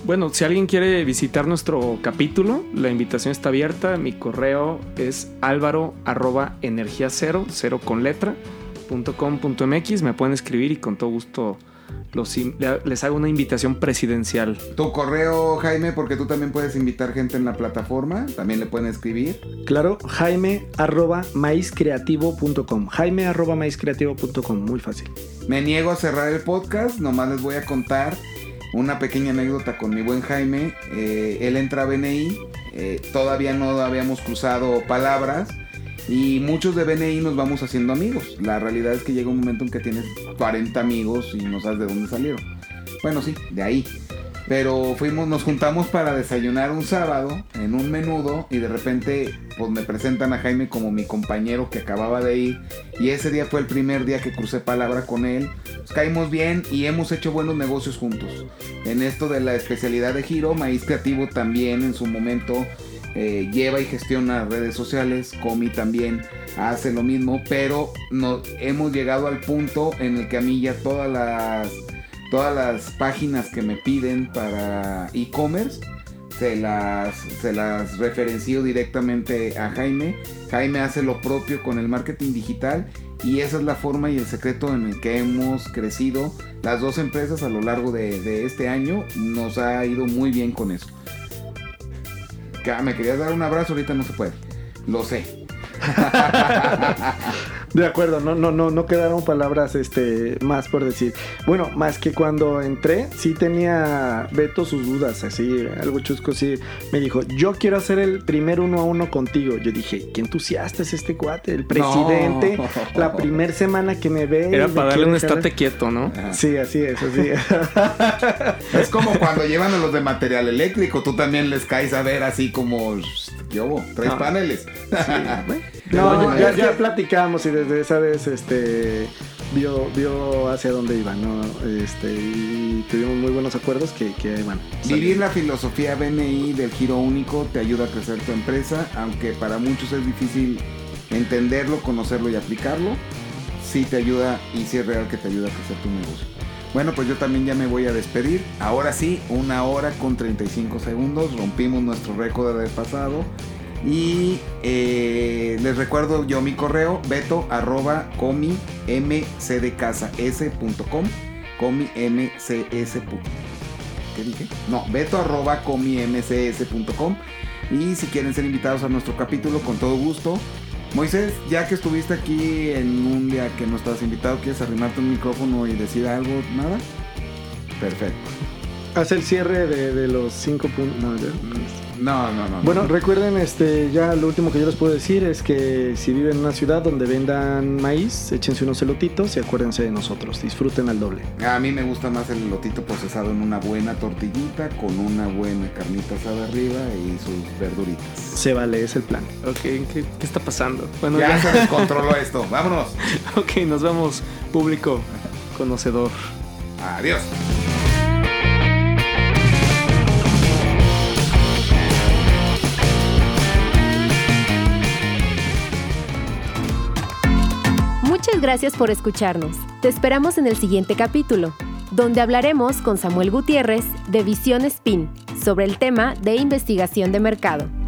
Bueno, si alguien quiere visitar nuestro capítulo, la invitación está abierta. Mi correo es álvaro arroba energía cero, cero con letra, punto com punto mx. Me pueden escribir y con todo gusto los les hago una invitación presidencial. tu correo, Jaime, porque tú también puedes invitar gente en la plataforma, también le pueden escribir. Claro, jaime arroba maizcreativo.com. Jaime arroba maizcreativo.com, muy fácil. Me niego a cerrar el podcast, nomás les voy a contar una pequeña anécdota con mi buen Jaime. Eh, él entra a BNI, eh, todavía no habíamos cruzado palabras y muchos de BNI nos vamos haciendo amigos. La realidad es que llega un momento en que tienes 40 amigos y no sabes de dónde salieron. Bueno, sí, de ahí. Pero fuimos, nos juntamos para desayunar un sábado en un menudo y de repente pues me presentan a Jaime como mi compañero que acababa de ir y ese día fue el primer día que crucé palabra con él. Caímos bien y hemos hecho buenos negocios juntos. En esto de la especialidad de Giro, Maíz Creativo también en su momento eh, lleva y gestiona redes sociales, Comi también hace lo mismo, pero no, hemos llegado al punto en el que a mí ya todas las todas las páginas que me piden para e-commerce se las, se las referencio directamente a Jaime. Jaime hace lo propio con el marketing digital y esa es la forma y el secreto en el que hemos crecido las dos empresas a lo largo de, de este año. Nos ha ido muy bien con eso. Ah, me querías dar un abrazo, ahorita no se puede. Lo sé. [laughs] De acuerdo, no, no, no, no quedaron palabras este, más por decir. Bueno, más que cuando entré, sí tenía Beto sus dudas, así, algo chusco, sí. Me dijo, yo quiero hacer el primer uno a uno contigo. Yo dije, qué entusiasta es este cuate, el presidente, No. la primera semana que me ve. Era para darle un dejar- estate quieto, ¿no? Sí, así es, así es. [laughs] Es como cuando llevan a los de material eléctrico, tú también les caes a ver así como, ¿qué hubo? Tres Ah. paneles. [laughs] No, Oye, ya, ya- ya platicamos y desde esa vez este vio, vio hacia dónde iba, ¿no? Este, y tuvimos muy buenos acuerdos que, que ahí van. Vivir la filosofía BNI del giro único te ayuda a crecer tu empresa, aunque para muchos es difícil entenderlo, conocerlo y aplicarlo. Sí te ayuda y sí es real que te ayuda a crecer tu negocio. Bueno, pues yo también ya me voy a despedir. Ahora sí, una hora con 35 segundos. Rompimos nuestro récord del pasado. Y eh, les recuerdo yo mi correo, beto arroba comi mcdcasa.s.com comi mcs. ¿Qué dije? No, beto arroba comimcs.com y si quieren ser invitados a nuestro capítulo, con todo gusto. Moisés, ya que estuviste aquí en un día que no estabas invitado, ¿quieres arrimarte un micrófono y decir algo? ¿Nada? Perfecto. Hace el cierre de, de los cinco puntos. no, ya. No, no, no. Bueno, no. recuerden, este, ya lo último que yo les puedo decir es que si viven en una ciudad donde vendan maíz, échense unos elotitos y acuérdense de nosotros. Disfruten al doble. A mí me gusta más el elotito procesado en una buena tortillita, con una buena carnita asada arriba y sus verduritas. Se vale, es el plan. Ok, ¿qué, qué está pasando? Bueno, Ya ya. se descontroló esto. Vámonos. [laughs] Ok, nos vemos, público conocedor. Adiós. Muchas gracias por escucharnos. Te esperamos en el siguiente capítulo, donde hablaremos con Samuel Gutiérrez de Visión Spin sobre el tema de investigación de mercado.